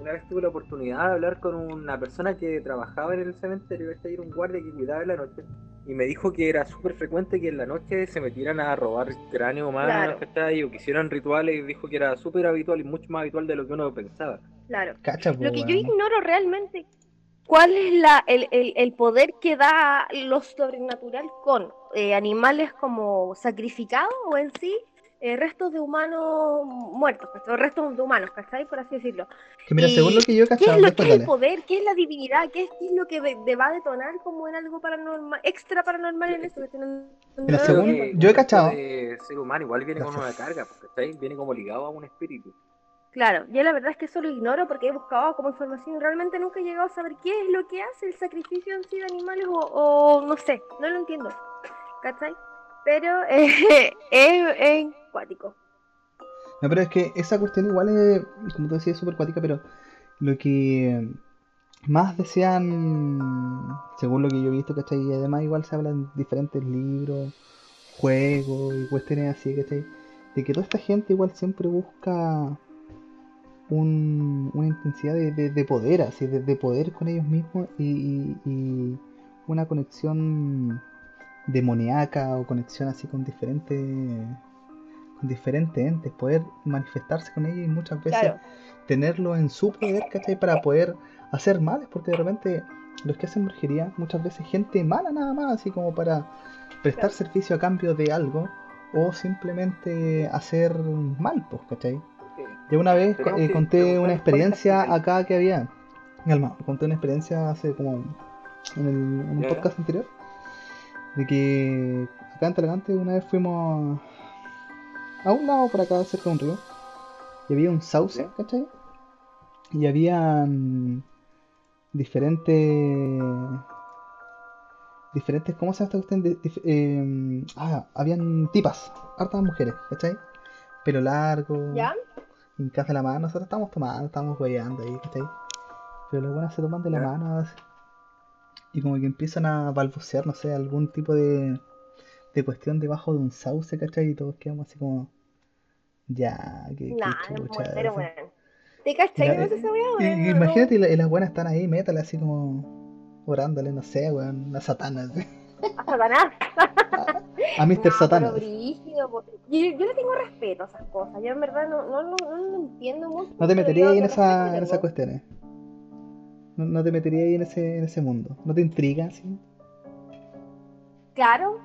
C: una vez tuve la oportunidad de hablar con una persona que trabajaba en el cementerio, este era un guardia que cuidaba en la noche, y me dijo que era súper frecuente que en la noche se metieran a robar cráneo humano,
B: Claro.
C: O que hicieran rituales, y dijo que era súper habitual y mucho más habitual de lo que uno pensaba.
B: Claro.
A: Cacha, po,
B: Lo que yo ignoro realmente cuál es la, el, el- el poder que da lo sobrenatural con eh, animales como sacrificados o en sí eh, restos de humanos muertos, ¿cachai? o restos de humanos, ¿cachai? Por así decirlo.
A: Que mira,
B: y-
A: según lo que yo he
B: ¿Qué es lo que es el poder? ¿Qué es la divinidad? ¿Qué es, qué es lo que de- de va a detonar como en algo paranormal, extra paranormal en eso? que tienen-
A: Mira,
B: no-
A: según-
C: que
A: yo he cachado-
C: ser humano igual viene con una carga, pues, ¿cachai? Viene como ligado a un espíritu.
B: Claro, yo la verdad es que eso lo ignoro porque he buscado como información y realmente nunca he llegado a saber qué es lo que hace el sacrificio en sí de animales o, o no sé, no lo entiendo. ¿Cachai? Pero eh, es, es cuático.
A: No, pero es que esa cuestión igual es, como tú decías, súper cuática, pero lo que más desean, según lo que yo he visto, ¿cachai? Y además igual se habla en diferentes libros, juegos y cuestiones así, ¿cachai? De que toda esta gente igual siempre busca un- una intensidad de, de- de poder, así, de, de poder con ellos mismos y una conexión demoníaca o conexión así con diferentes con diferentes entes, poder manifestarse con ellos y muchas veces
B: Claro,
A: tenerlo en su poder, ¿cachai? Para poder hacer males, porque de repente los que hacen brujería, muchas veces gente mala nada más, así como para prestar
B: Claro.
A: servicio a cambio de algo o simplemente hacer mal, pues, ¿cachai? Yo una vez eh,
C: que
A: conté una experiencia acá que había. Calma, conté una experiencia hace como en, el- en un
C: Ya.
A: podcast anterior. De que acá en Talagante una vez fuimos a un lado por acá cerca de un río. Y había un sauce. ¿cachai? Y habían diferentes. Diferentes, ¿cómo se llama esta eh, ah, habían tipas, hartas mujeres, ¿cachai? Pelo largo,
B: ¿ya?
A: en casa de la mano, nosotros estábamos tomando, estábamos hueveando ahí, ¿cachai? Pero las buenas se toman de la
C: Ya.
A: mano así, y como que empiezan a balbucear, no sé, algún tipo de, de cuestión debajo de un sauce, ¿cachai? Y todos quedamos así como, ya, qué,
B: Nah, no
A: chucha.
B: pero
A: eso".
B: bueno. ¿Te cachai? ¿No ves esa weá,
A: Y- imagínate, y, la- y las buenas están ahí, métale así como orándole, no sé, weón, a Satana, así.
B: A Satanás.
A: a Mr.
B: No, pero brígido, po. yo, yo le tengo respeto a esas cosas. Yo en verdad no, no, no, entiendo mucho.
A: No te meterías en, esa, en esas cuestiones. No, no te meterías ahí en ese, en ese mundo. ¿No te intriga así?
B: Claro.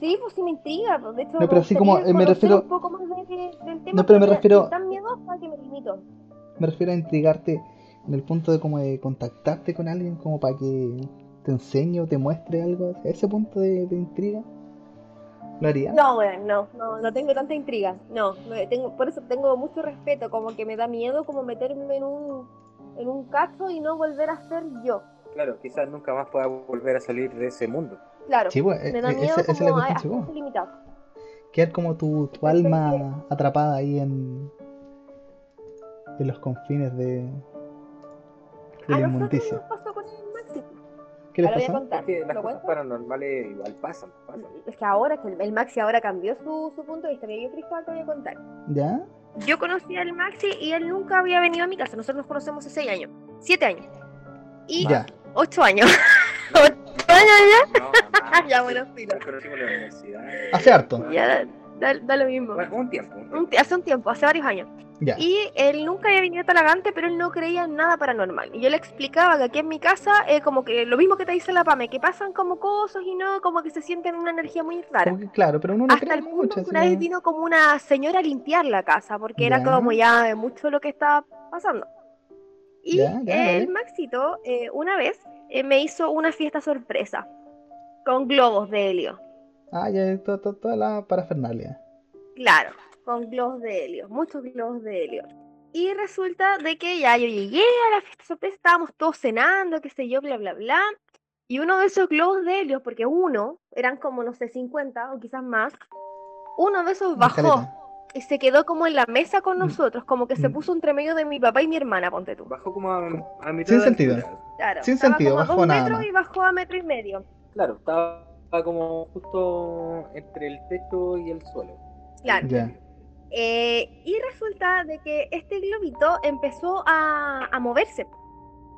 B: Sí, pues sí me intriga. Pues de hecho,
A: No, pero así como, eh, me refiero-
B: Un poco más de- de- del tema,
A: No, pero me refiero-
B: soy tan miedosa que me limito.
A: Me refiero a intrigarte en el punto de como de contactarte con alguien como para que te enseñe o te muestre algo. Ese punto de, de intriga. ¿Lo haría?
B: No, weón, no, no, no tengo tanta intriga. No, tengo, por eso tengo mucho respeto. Como que me da miedo como meterme en un, en un cacho y no volver a ser yo.
C: Claro, quizás nunca más pueda volver a salir de ese mundo.
B: Claro.
A: Sí, pues,
B: me da
A: e-
B: miedo
A: esa, esa es la
B: como a,
A: cuestión,
B: a
A: sí, pues.
B: limitado.
A: Quedar como tu, tu alma atrapada ahí en, en los confines de, de
B: A
A: la
B: nosotros
A: inmundicia.
B: nos pasó con el Maxi.
A: ¿Qué les
B: Ahora voy a contar.
C: Es que las
B: ¿Lo
C: cosas
B: cuento?
C: paranormales igual pasan, pasan.
B: Es que ahora, que el, el Maxi ahora cambió su, su punto de vista. Yo Cristóbal te voy a contar.
A: ¿Ya?
B: Yo conocí al Maxi y él nunca había venido a mi casa. Nosotros nos conocemos hace 6 años, 7 años y
A: Ya.
B: 8 años. 8 ya.
C: No,
B: Ah, ya, bueno, filo.
C: Nos conocimos en la universidad.
A: Hace harto.
B: Ya, da, da- da lo mismo.
C: Bueno, un tiempo. un tiempo.
B: Un ti- hace un tiempo, hace varios años. Y él nunca había venido a Talagante, pero él no creía en nada paranormal. Y yo le explicaba que aquí en mi casa, eh, como que lo mismo que te dice la PAME, que pasan como cosas y no, como que se sienten una energía muy rara.
A: Que, claro, pero uno no
B: Hasta
A: cree
B: el punto
A: mucho.
B: que una vez vino como una señora a limpiar la casa, porque era como ya mucho lo que estaba pasando. Y
A: ya,
B: el. Maxito, eh, una vez, eh, me hizo una fiesta sorpresa con globos de helio.
A: Ah, ya, to- to- toda la parafernalia.
B: Claro, con globos de helio, muchos globos de helio. Y resulta de que ya yo llegué a la fiesta sorpresa, estábamos todos cenando, qué sé yo, bla, bla, bla. Y uno de esos globos de helio, porque uno, eran como, no sé, 50 o quizás más, uno de esos bajó y se quedó como en la mesa con
A: Mm.
B: nosotros, como que se
A: Mm.
B: puso entre medio de mi papá y mi hermana, ponte tú.
C: Bajó como a, a mitad
A: Sin
C: de
A: sentido.
B: Claro,
A: Sin sentido,
B: como a
A: bajó
B: dos
A: nada
B: metros
A: más.
B: y bajó a metro y medio.
C: Claro, estaba, como justo entre el techo y el suelo.
B: Claro.
A: Ya.
B: Eh, y resulta de que este globito empezó a, a moverse.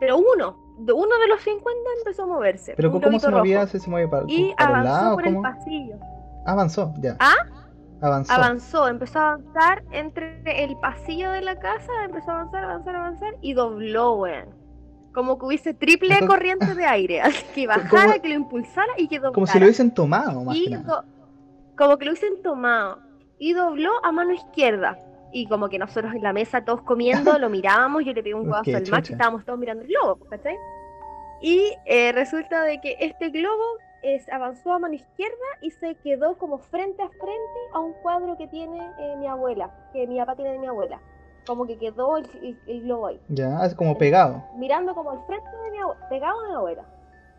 B: Pero uno, de uno de los 50 empezó a moverse.
A: Pero ¿cómo se movía?
B: rojo.
A: ¿Se, movía para,
B: Y
A: para
B: avanzó
A: lados?
B: por el pasillo.
A: Avanzó, ya.
B: ¿Ah?
A: Avanzó.
B: Avanzó, empezó a avanzar entre el pasillo de la casa, empezó a avanzar, avanzar, avanzar y dobló, weón. Como que hubiese triple
A: Entonces-
B: corriente de aire, así que
A: Como-
B: bajara, que lo impulsara y que doblara.
A: Como si lo hubiesen tomado, más
B: y
A: que nada.
B: do- como que lo hubiesen tomado y dobló a mano izquierda y como que nosotros en la mesa todos comiendo lo mirábamos yo le pedí un guazo al Max
A: chucha.
B: y estábamos todos mirando el globo ¿cachai? y eh, resulta de que este globo es, avanzó a mano izquierda y se quedó como frente a frente a un cuadro que tiene eh, mi abuela que mi papá tiene de mi abuela como que quedó el, el- el globo ahí
A: Ya, es como pegado.
B: mirando como al frente de mi abuela pegado a mi abuela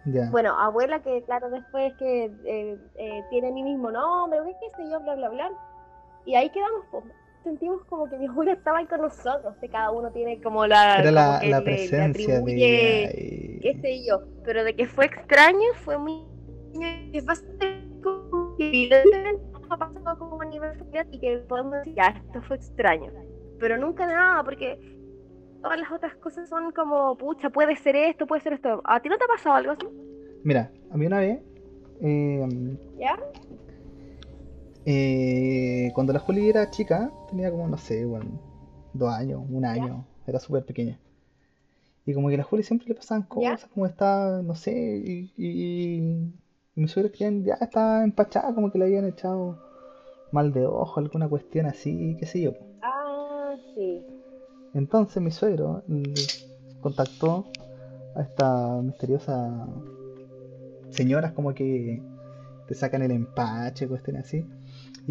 A: Ya.
B: bueno, abuela que claro después que eh, eh, tiene mi mismo nombre, qué sé yo, bla, bla, bla. Y ahí quedamos, pues, sentimos como que mi abuela estaba ahí con nosotros, que cada uno tiene como la...
A: Era la, la
B: le- le
A: presencia
B: atribuye,
A: de
B: qué sé yo, pero de que fue extraño, fue muy... Es bastante como que evidentemente ha pasado como a nivel familiar y que podemos decir, ya, esto fue extraño. Pero nunca nada, porque todas las otras cosas son como, pucha, puede ser esto, puede ser esto. ¿A ti no te ha pasado algo así?
A: Mira, a mí una vez, eh,
B: ¿Ya?
A: Eh, cuando la Juli era chica, tenía como, no sé, bueno, dos años, un año, era súper pequeña. Y como que a la Juli siempre le pasaban
B: ¿Ya?
A: cosas, como estaba, no sé, y, y, y mis suegros creían, ya estaba empachada, como que le habían echado mal de ojo, alguna cuestión así, qué sé yo.
B: Ah, sí.
A: Entonces mi suegro mm, contactó a esta misteriosa señoras como que te sacan el empache, cuestiones así.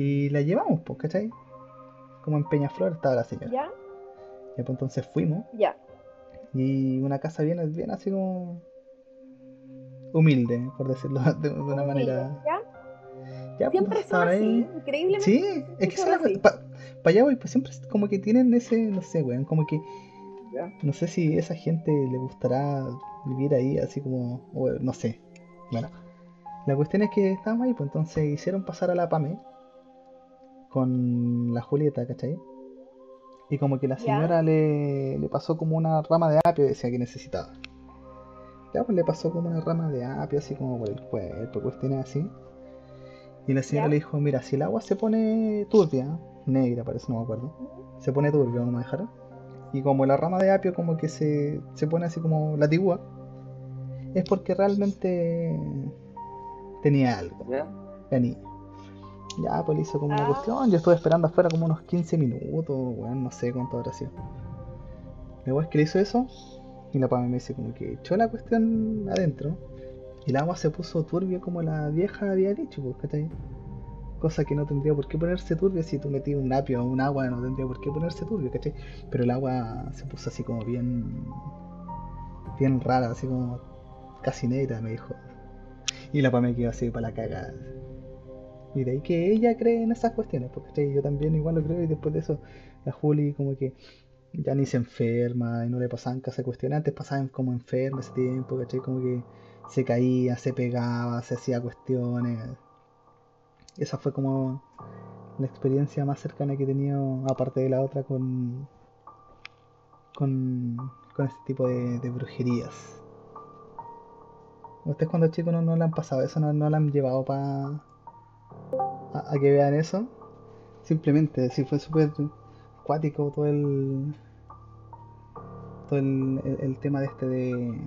A: Y la llevamos, pues, ¿cachai? Como en Peñaflor estaba la señora.
B: ¿Ya?
A: Y pues entonces fuimos.
B: Ya.
A: Y una casa bien, bien así como humilde, por decirlo de, de una manera.
B: ¿Ya?
A: Ya, pues,
B: Siempre son así,
A: ahí.
B: increíblemente.
A: Sí, es que ¿sabes?
B: así.
A: Pa- para allá voy, pues siempre como que tienen ese, no sé, weón, como que
C: ¿Ya?
A: no sé si a esa gente le gustará vivir ahí así como, o, no sé. Bueno, la cuestión es que estábamos ahí, pues entonces hicieron pasar a la Pame con la Julieta, ¿cachai? Y como que la señora le, le pasó como una rama de apio, decía que necesitaba. Ya, pues le pasó como una rama de apio, así como por el cuerpo, cuestiones así. Y la señora
B: Ya.
A: le dijo, mira, si el agua se pone turbia, negra parece, no me acuerdo, se pone turbia, vamos a dejar. Y como la rama de apio como que se, se pone así como latigua, es porque realmente tenía algo,
C: ¿Ya?
A: la niña. Ya, pues le hizo como una
B: Ah.
A: cuestión, yo estuve esperando afuera como unos 15 minutos, bueno, no sé cuánto habrá sido. Luego es que le hizo eso, y la pame me dice como que echó la cuestión adentro, y el agua se puso turbio como la vieja había dicho, pues, ¿cachai? Cosa que no tendría por qué ponerse turbio si tú metías un apio o un agua, no tendría por qué ponerse turbio, ¿cachai? Pero el agua se puso así como bien. bien rara, así como casi negra, me dijo. Y la pame quedó así para la cagada. Y de ahí que ella cree en esas cuestiones, porque yo también igual lo creo, y después de eso, la Juli como que ya ni se enferma y no le pasaban casi cuestiones. Antes pasaban como enferma ese tiempo, ¿cachai? Como que se caía, se pegaba, se hacía cuestiones. Esa fue como la experiencia más cercana que he tenido, aparte de la otra, con, con, con este tipo de, brujerías. Ustedes cuando chicos no, no le han pasado eso, no, no le han llevado para a, a que vean eso. Simplemente, si fue súper acuático todo el todo el, el- el tema de este de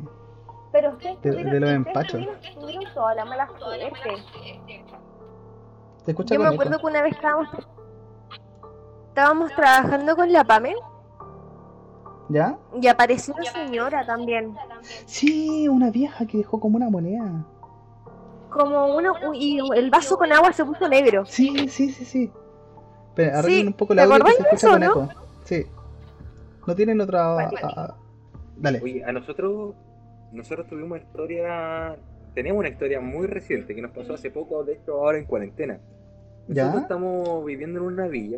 B: Pero ustedes
A: De- los empachos.
B: tuvieron, tuvieron toda la mala suerte.
A: ¿Te escuchas
B: Yo me
A: eco?
B: acuerdo que una vez estábamos, estábamos trabajando con la PAME
A: ¿Ya?
B: y apareció una señora también.
A: Sí, una vieja que dejó como una moneda.
B: Como uno, y el vaso con agua se puso negro.
A: Sí, sí, sí, sí. Espera,
B: Sí,
A: arreglen un poco
B: ¿te
A: audio que se escucha
B: eso,
A: con
B: no?
A: eco. Sí. No tienen otra.
B: Vale.
A: a- a- Dale.
C: Oye, a nosotros, nosotros tuvimos una historia, tenemos una historia muy reciente que nos pasó hace poco, de hecho ahora en cuarentena. Nosotros
A: ¿Ya?
C: estamos viviendo en una villa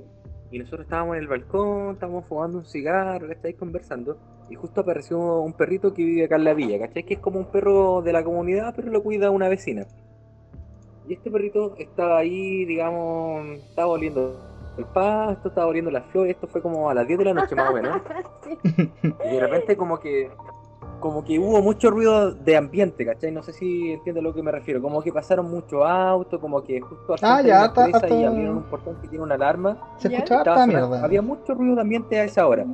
C: y nosotros estábamos en el balcón, estábamos fumando un cigarro, estáis conversando y justo apareció un perrito que vive acá en la villa, ¿cachai? Que es como un perro de la comunidad, pero lo cuida una vecina. Y este perrito estaba ahí, digamos, estaba oliendo el pasto, estaba oliendo las flores, esto fue como a las 10 de la noche más o menos.
B: Sí.
C: Y de repente como que como que hubo mucho ruido de ambiente, ¿cachai? No sé si entiendes a lo que me refiero. Como que pasaron muchos autos, como que justo
A: Ah, ya,
C: y abrieron un portón que tiene una alarma.
A: Se escuchaba mierda.
C: Había mucho ruido de ambiente a esa hora.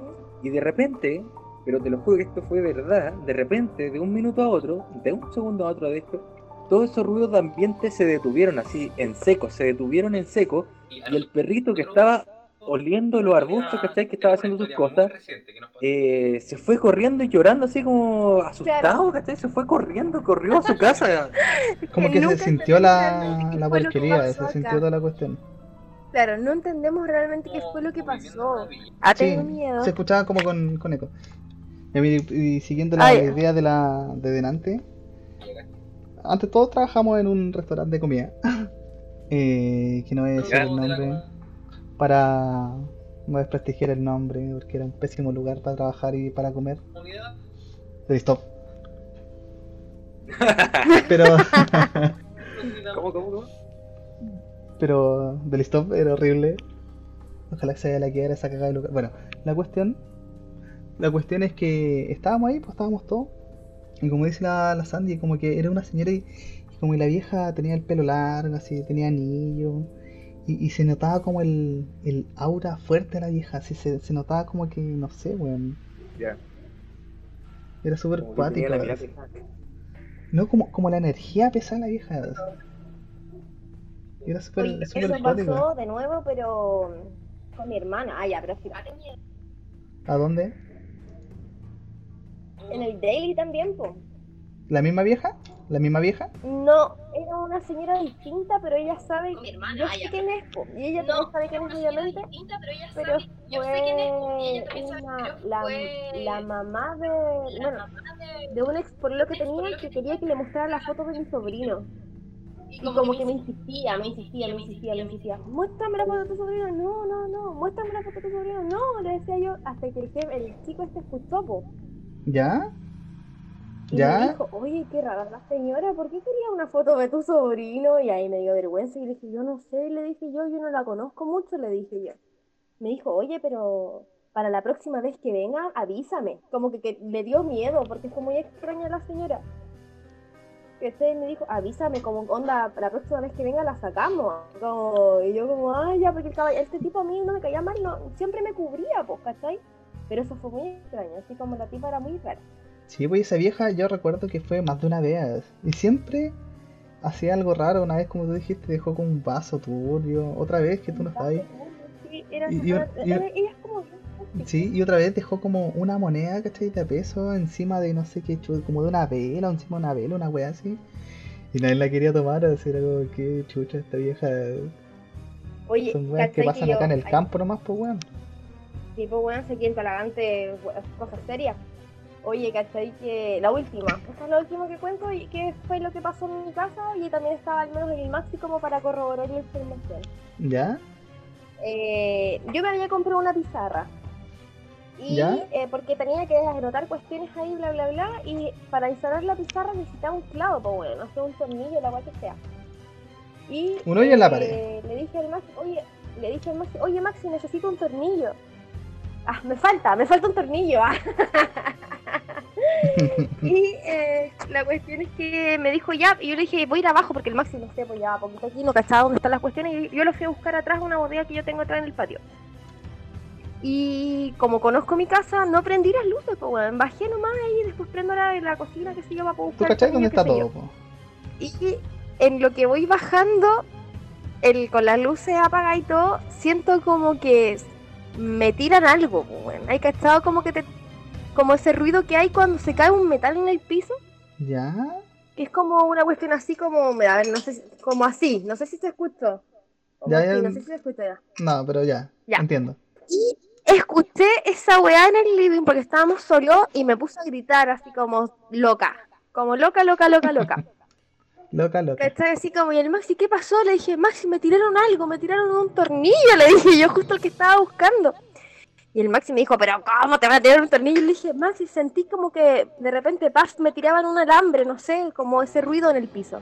C: Y de repente, pero te lo juro que esto fue verdad, de repente, de un minuto a otro, de un segundo a otro de esto, todos esos ruidos de ambiente se detuvieron así, en seco, se detuvieron en seco, y el perrito que estaba oliendo los arbustos, ¿cachai? Que estaba haciendo sus cosas, eh, se fue corriendo y llorando así como asustado, ¿cachai? Se fue corriendo, corrió a su casa.
A: Como
B: que
A: se sintió la, la porquería, se sintió toda la cuestión.
B: Claro, no entendemos realmente qué fue lo que pasó. Ah,
A: Sí,
B: tengo miedo.
A: se escuchaba como con, con eco. Y, y- y siguiendo la
B: Ay.
A: idea de la de delante, antes todos trabajamos en un restaurante de comida. Eh, que no voy a decir el nombre para no desprestigiar el nombre, porque era un pésimo lugar para trabajar y para comer. De stop. Pero,
C: ¿Cómo, cómo, cómo?
A: pero del stop era horrible. Ojalá se haya la quedara esa cagada de lugar. Bueno, la cuestión, la cuestión es que estábamos ahí, pues estábamos todos. Y como dice la, la Sandy, como que era una señora y, y como que la vieja tenía el pelo largo, así, tenía anillo. Y, y se notaba como el, el aura fuerte de la vieja, así se, se notaba como que, no sé, weón.
C: Ya.
A: Era súper cuático. No, como, como la energía pesada de la vieja. Era súper
B: eso
A: cuático.
B: pasó de nuevo, pero con mi hermana. Ah, ya, pero.
A: ¿A dónde?
B: En el daily también, pues.
A: ¿La misma vieja? ¿La misma vieja?
B: No, era una señora distinta, pero ella sabe.
D: Con mi hermana,
B: yo sé quién es, y ella
D: No,
B: también sabe quién es, obviamente.
D: distinta, pero ella
B: Pero
D: sabe- yo sé quién es, y ella también sabe-
B: la,
D: fue
B: la mamá de.
D: la
B: Bueno,
D: mamá de-
B: de un ex por lo que tenía que quería que le mostrara la foto de mi sobrino.
D: y
B: Y como que me insistía, me insistía, me insistía, me insistía. Muéstrame la foto de tu sobrino. No, no, no. Muéstrame la foto de tu sobrino. No, le decía yo. Hasta que el, el chico este escuchó, po.
A: ¿Ya?
B: Y
A: ¿Ya?
B: me dijo, oye, qué rara la señora, ¿por qué quería una foto de tu sobrino? Y ahí me dio vergüenza y le dije, yo no sé, le dije yo, yo no la conozco mucho, le dije yo. Me dijo, oye, pero para la próxima vez que venga, avísame. Como que, que le dio miedo, porque fue muy extraña la señora. Este me dijo, avísame, como onda, la próxima vez que venga la sacamos. Como- y yo como, ay, ya, porque el este tipo a mí no me caía mal, no, siempre me cubría, pues, ¿cachai? Pero eso fue muy extraño, así como la tipa era muy rara.
A: Sí, pues esa vieja yo recuerdo que fue más de una vez. Y siempre hacía algo raro. Una vez, como tú dijiste, dejó con un vaso turbio. Otra vez que tú no estabas ahí.
B: Sí, era,
A: Y- y-
B: era-
A: y-
B: era- como.
A: Sí, y otra vez dejó como una moneda, ¿cachai? De peso encima de no sé qué, chu- como de una vela, encima de una vela, una wea así. Y nadie la quería tomar, así era como que chucha esta vieja.
B: Oye,
A: Son weas que
B: ¿cachai
A: pasan
B: yo-
A: acá en el
B: ay,
A: campo nomás, pues weón.
B: Tipo, bueno, sé quién talagante, cosas serias. Oye, ¿cachai? Que la última, esta es la última que cuento y que fue lo que pasó en mi casa y también estaba al menos en el maxi como para corroborar la información.
A: ¿Ya?
B: Eh, yo me había comprado una pizarra. Y
A: ¿Ya?
B: eh, porque tenía que anotar cuestiones ahí, bla, bla, bla. Y para instalar la pizarra necesitaba un clavo, pues bueno, no sé, un tornillo, la cual que sea. Y
A: Un hoyo en la
B: eh,
A: pared.
B: le dije al Maxi, oye, le dije al Maxi, oye Maxi, necesito un tornillo. Ah, me falta, me falta un tornillo. ah. y eh, la cuestión es que me dijo ya, y yo le dije, voy a ir abajo porque el máximo no sé, pues ya, porque está aquí, no cachaba dónde están las cuestiones, y yo lo fui a buscar atrás, una bodega que yo tengo atrás en el patio. Y como conozco mi casa, no prendí las luces, pues bueno, bajé nomás y después prendo la la cocina, que se yo, para poder
A: ¿Tú
B: buscar.
A: cachai dónde está todo? po?
B: Y en lo que voy bajando, el, con las luces apagadas y todo, siento como que me tiran algo, bueno. Hay cachado como que te. Como ese ruido que hay cuando se cae un metal en el piso.
A: ¿Ya?
B: Que es como una cuestión así como, a ver, no sé, si- como así, no sé si se escuchó.
A: Ya,
B: no sé si se escucha ya.
A: No, pero ya.
B: Ya.
A: Entiendo.
B: Y escuché esa weá en el living porque estábamos solos y me puse a gritar así como loca. Como loca, loca, loca, loca.
A: Loca, loca.
B: ¿Cachai? Así como, y el Maxi, ¿qué pasó? Le dije, Maxi, me tiraron algo, me tiraron un tornillo, le dije yo, justo el que estaba buscando. Y el Maxi me dijo, pero ¿cómo te van a tirar un tornillo? Y le dije, Maxi, sentí como que de repente, paz, me tiraban un alambre, no sé, como ese ruido en el piso.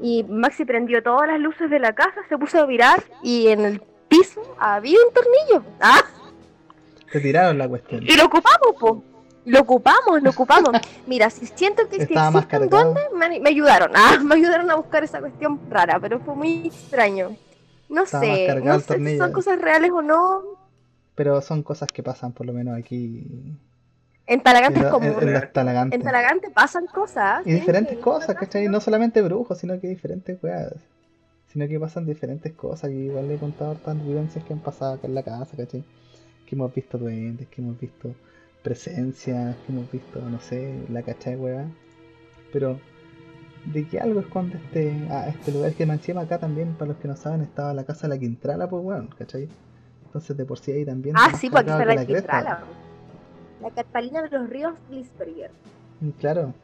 B: Y Maxi prendió todas las luces de la casa, se puso a mirar y en el piso había un tornillo. ¡Ah!
A: Te tiraron la cuestión.
B: Y lo ocupamos, po. Lo ocupamos, lo ocupamos. Mira, si siento que si existe un duende, me, me ayudaron. Ah, me ayudaron a buscar esa cuestión rara, pero fue muy extraño. No
A: Estaba
B: sé, no sé si son cosas reales o no.
A: Pero son cosas que pasan por lo menos aquí.
B: En Talagante es común.
A: en- en
B: Talagante pasan cosas.
A: Y diferentes
B: Que
A: cosas, ¿cachai? No solamente brujos, sino que diferentes weas. Sino que pasan diferentes cosas. Y igual le he contado hartas vivencias que han pasado acá en la casa, ¿cachai? Que hemos visto duendes, que hemos visto presencias, que hemos visto, no sé, la cachai wea. Pero, ¿de qué algo esconde este, ah, este lugar? Que más encima acá también, para los que no saben, estaba la casa de la Quintrala, pues weón, ¿cachai? Entonces de por sí ahí también.
B: Ah, sí,
A: cargado
B: está
A: que
B: la. La Catalina de los Ríos Glisberger.
A: Y Claro,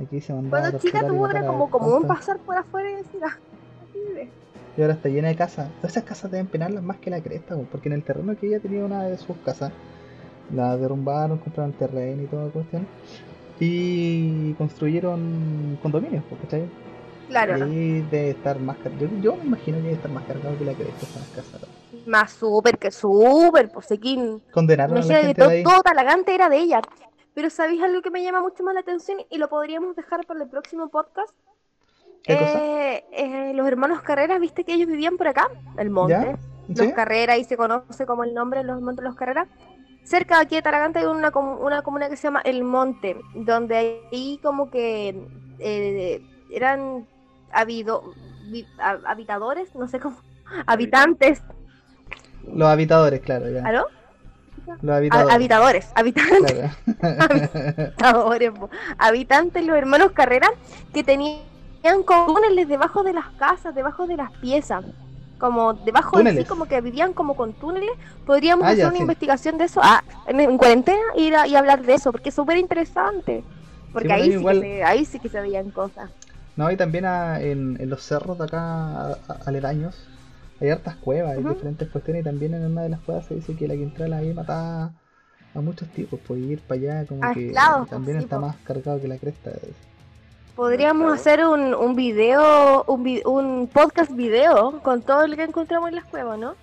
A: aquí se mandaba
B: Cuando chica tuvo era como común pasar por afuera y decir, ah, aquí vive.
A: Y ahora está llena de casas. Todas esas casas deben penarlas más que la cresta, porque en el terreno que ella tenía una de sus casas, la derrumbaron, compraron terreno y toda la cuestión. Y construyeron condominios, ¿cachai?
B: Claro.
A: Y debe estar más cargado. Yo, yo me imagino que debe estar más cargado que la cresta esas casas.
B: Más súper que súper, pues aquí
A: Condenaron a la
B: que
A: gente de
B: todo Talagante era de ella. Pero ¿sabéis algo que me llama mucho más la atención y lo podríamos dejar para el próximo podcast?
A: ¿Qué cosa?
B: Eh, eh, los hermanos Carreras, ¿viste que ellos vivían por acá? El monte. Los. Carreras, y se conoce como el nombre, los montes Los Carreras. Cerca de aquí de Talagante hay una, una comuna que se llama El Monte, donde ahí como que eh, eran habido, habitadores, no sé cómo, habitantes,
A: Los habitadores, claro, ya.
B: ¿aló?
A: Los
B: Ha-
A: habitadores.
B: habitadores, habitantes.
A: Claro.
B: habitadores, po. habitantes, los hermanos Carrera, que tenían como túneles debajo de las casas, debajo de las piezas. Como debajo de sí,
A: Túneles.
B: como que vivían como con túneles. Podríamos
A: Ah,
B: hacer
A: ya,
B: una
A: sí.
B: investigación de eso ah, en, en cuarentena ir a- y hablar de eso, porque es súper interesante. Porque ahí, sí
A: igual-
B: que se, ahí sí que se veían cosas.
A: No, y también a- en, en los cerros de acá a- a- aledaños hay hartas cuevas, hay diferentes cuestiones y también en una de las cuevas se dice que la Quintrala ahí mataba a muchos tipos, por ir para allá como
B: A
A: que
B: esclavos,
A: también
B: sí,
A: está
B: po.
A: más cargado que la cresta.
B: Podríamos hacer un, un video, un, un podcast video con todo lo que encontramos en las cuevas, ¿no?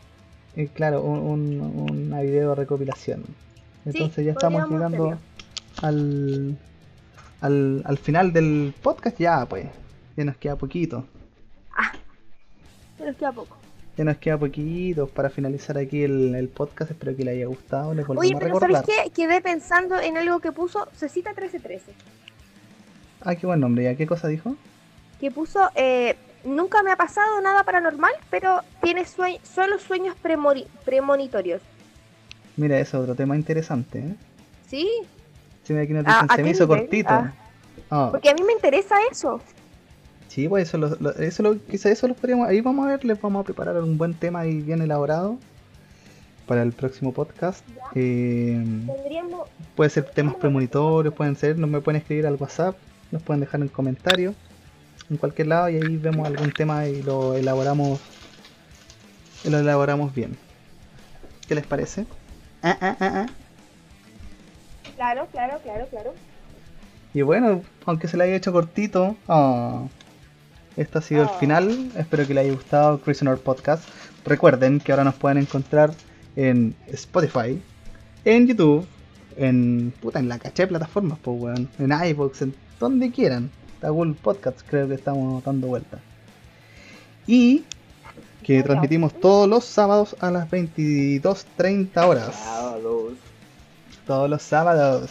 A: Y claro, un, un- una video recopilación. Entonces ya estamos llegando al, al, al final del podcast ya pues, ya nos queda poquito.
B: Se nos queda poco.
A: Ya nos queda poquito para finalizar aquí el, el podcast. Espero que les haya gustado. Les
B: Oye,
A: a
B: pero ¿sabes qué? Quedé pensando en algo que puso Cecita 1313.
A: Ah, qué buen nombre. ¿Ya qué cosa dijo?
B: Que puso, eh, nunca me ha pasado nada paranormal, pero tiene sue- solo sueños premonitorios.
A: Mira, eso es otro tema interesante. ¿eh?
B: ¿Sí?
A: Sí, mira, aquí nos
B: Ah,
A: dicen,
B: ¿a
A: se me hizo cortito.
B: Ah.
A: Ah,
B: Porque a mí me interesa eso.
A: Sí, pues eso, lo, lo- eso lo, quizá eso lo podríamos, ahí vamos a ver, les vamos a preparar un buen tema y bien elaborado para el próximo podcast. Eh,
B: Tendríamos...
A: puede ser temas premonitorios, pueden ser, nos me pueden escribir al WhatsApp, nos pueden dejar en comentarios, en cualquier lado y ahí vemos algún tema y lo elaboramos, y lo elaboramos bien. ¿Qué les parece? Ah, ah, ah, ah.
B: Claro, claro, claro, claro.
A: Y bueno, aunque se le haya hecho cortito, ah, esto ha sido el
B: Ah.
A: final. Espero que les haya gustado Prisoner Podcast. Recuerden que ahora nos pueden encontrar en Spotify, en YouTube, en puta en la caché de plataformas, pues weón, en iVoox, en donde quieran. Está Google Podcasts, creo que estamos dando vuelta. Y que transmitimos todos los sábados a las 22.30 horas.
C: Sábados.
A: Todos los sábados.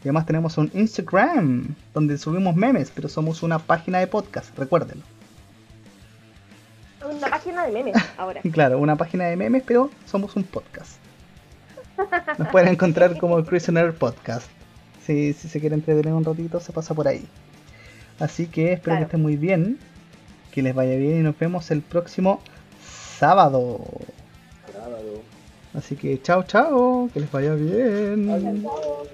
A: Y además tenemos un Instagram donde subimos memes, pero somos una página de podcast, recuérdenlo.
B: Una página de memes ahora.
A: Claro, una página de memes, pero somos un podcast. Nos pueden encontrar como Prisoner Podcast. Si, si se quieren entretener un ratito, se pasa por ahí. Así que espero
B: Claro.
A: que estén muy bien, que les vaya bien y nos vemos el próximo sábado.
C: Sábado.
A: Así que chao, chao, que les vaya bien.
C: Adiós.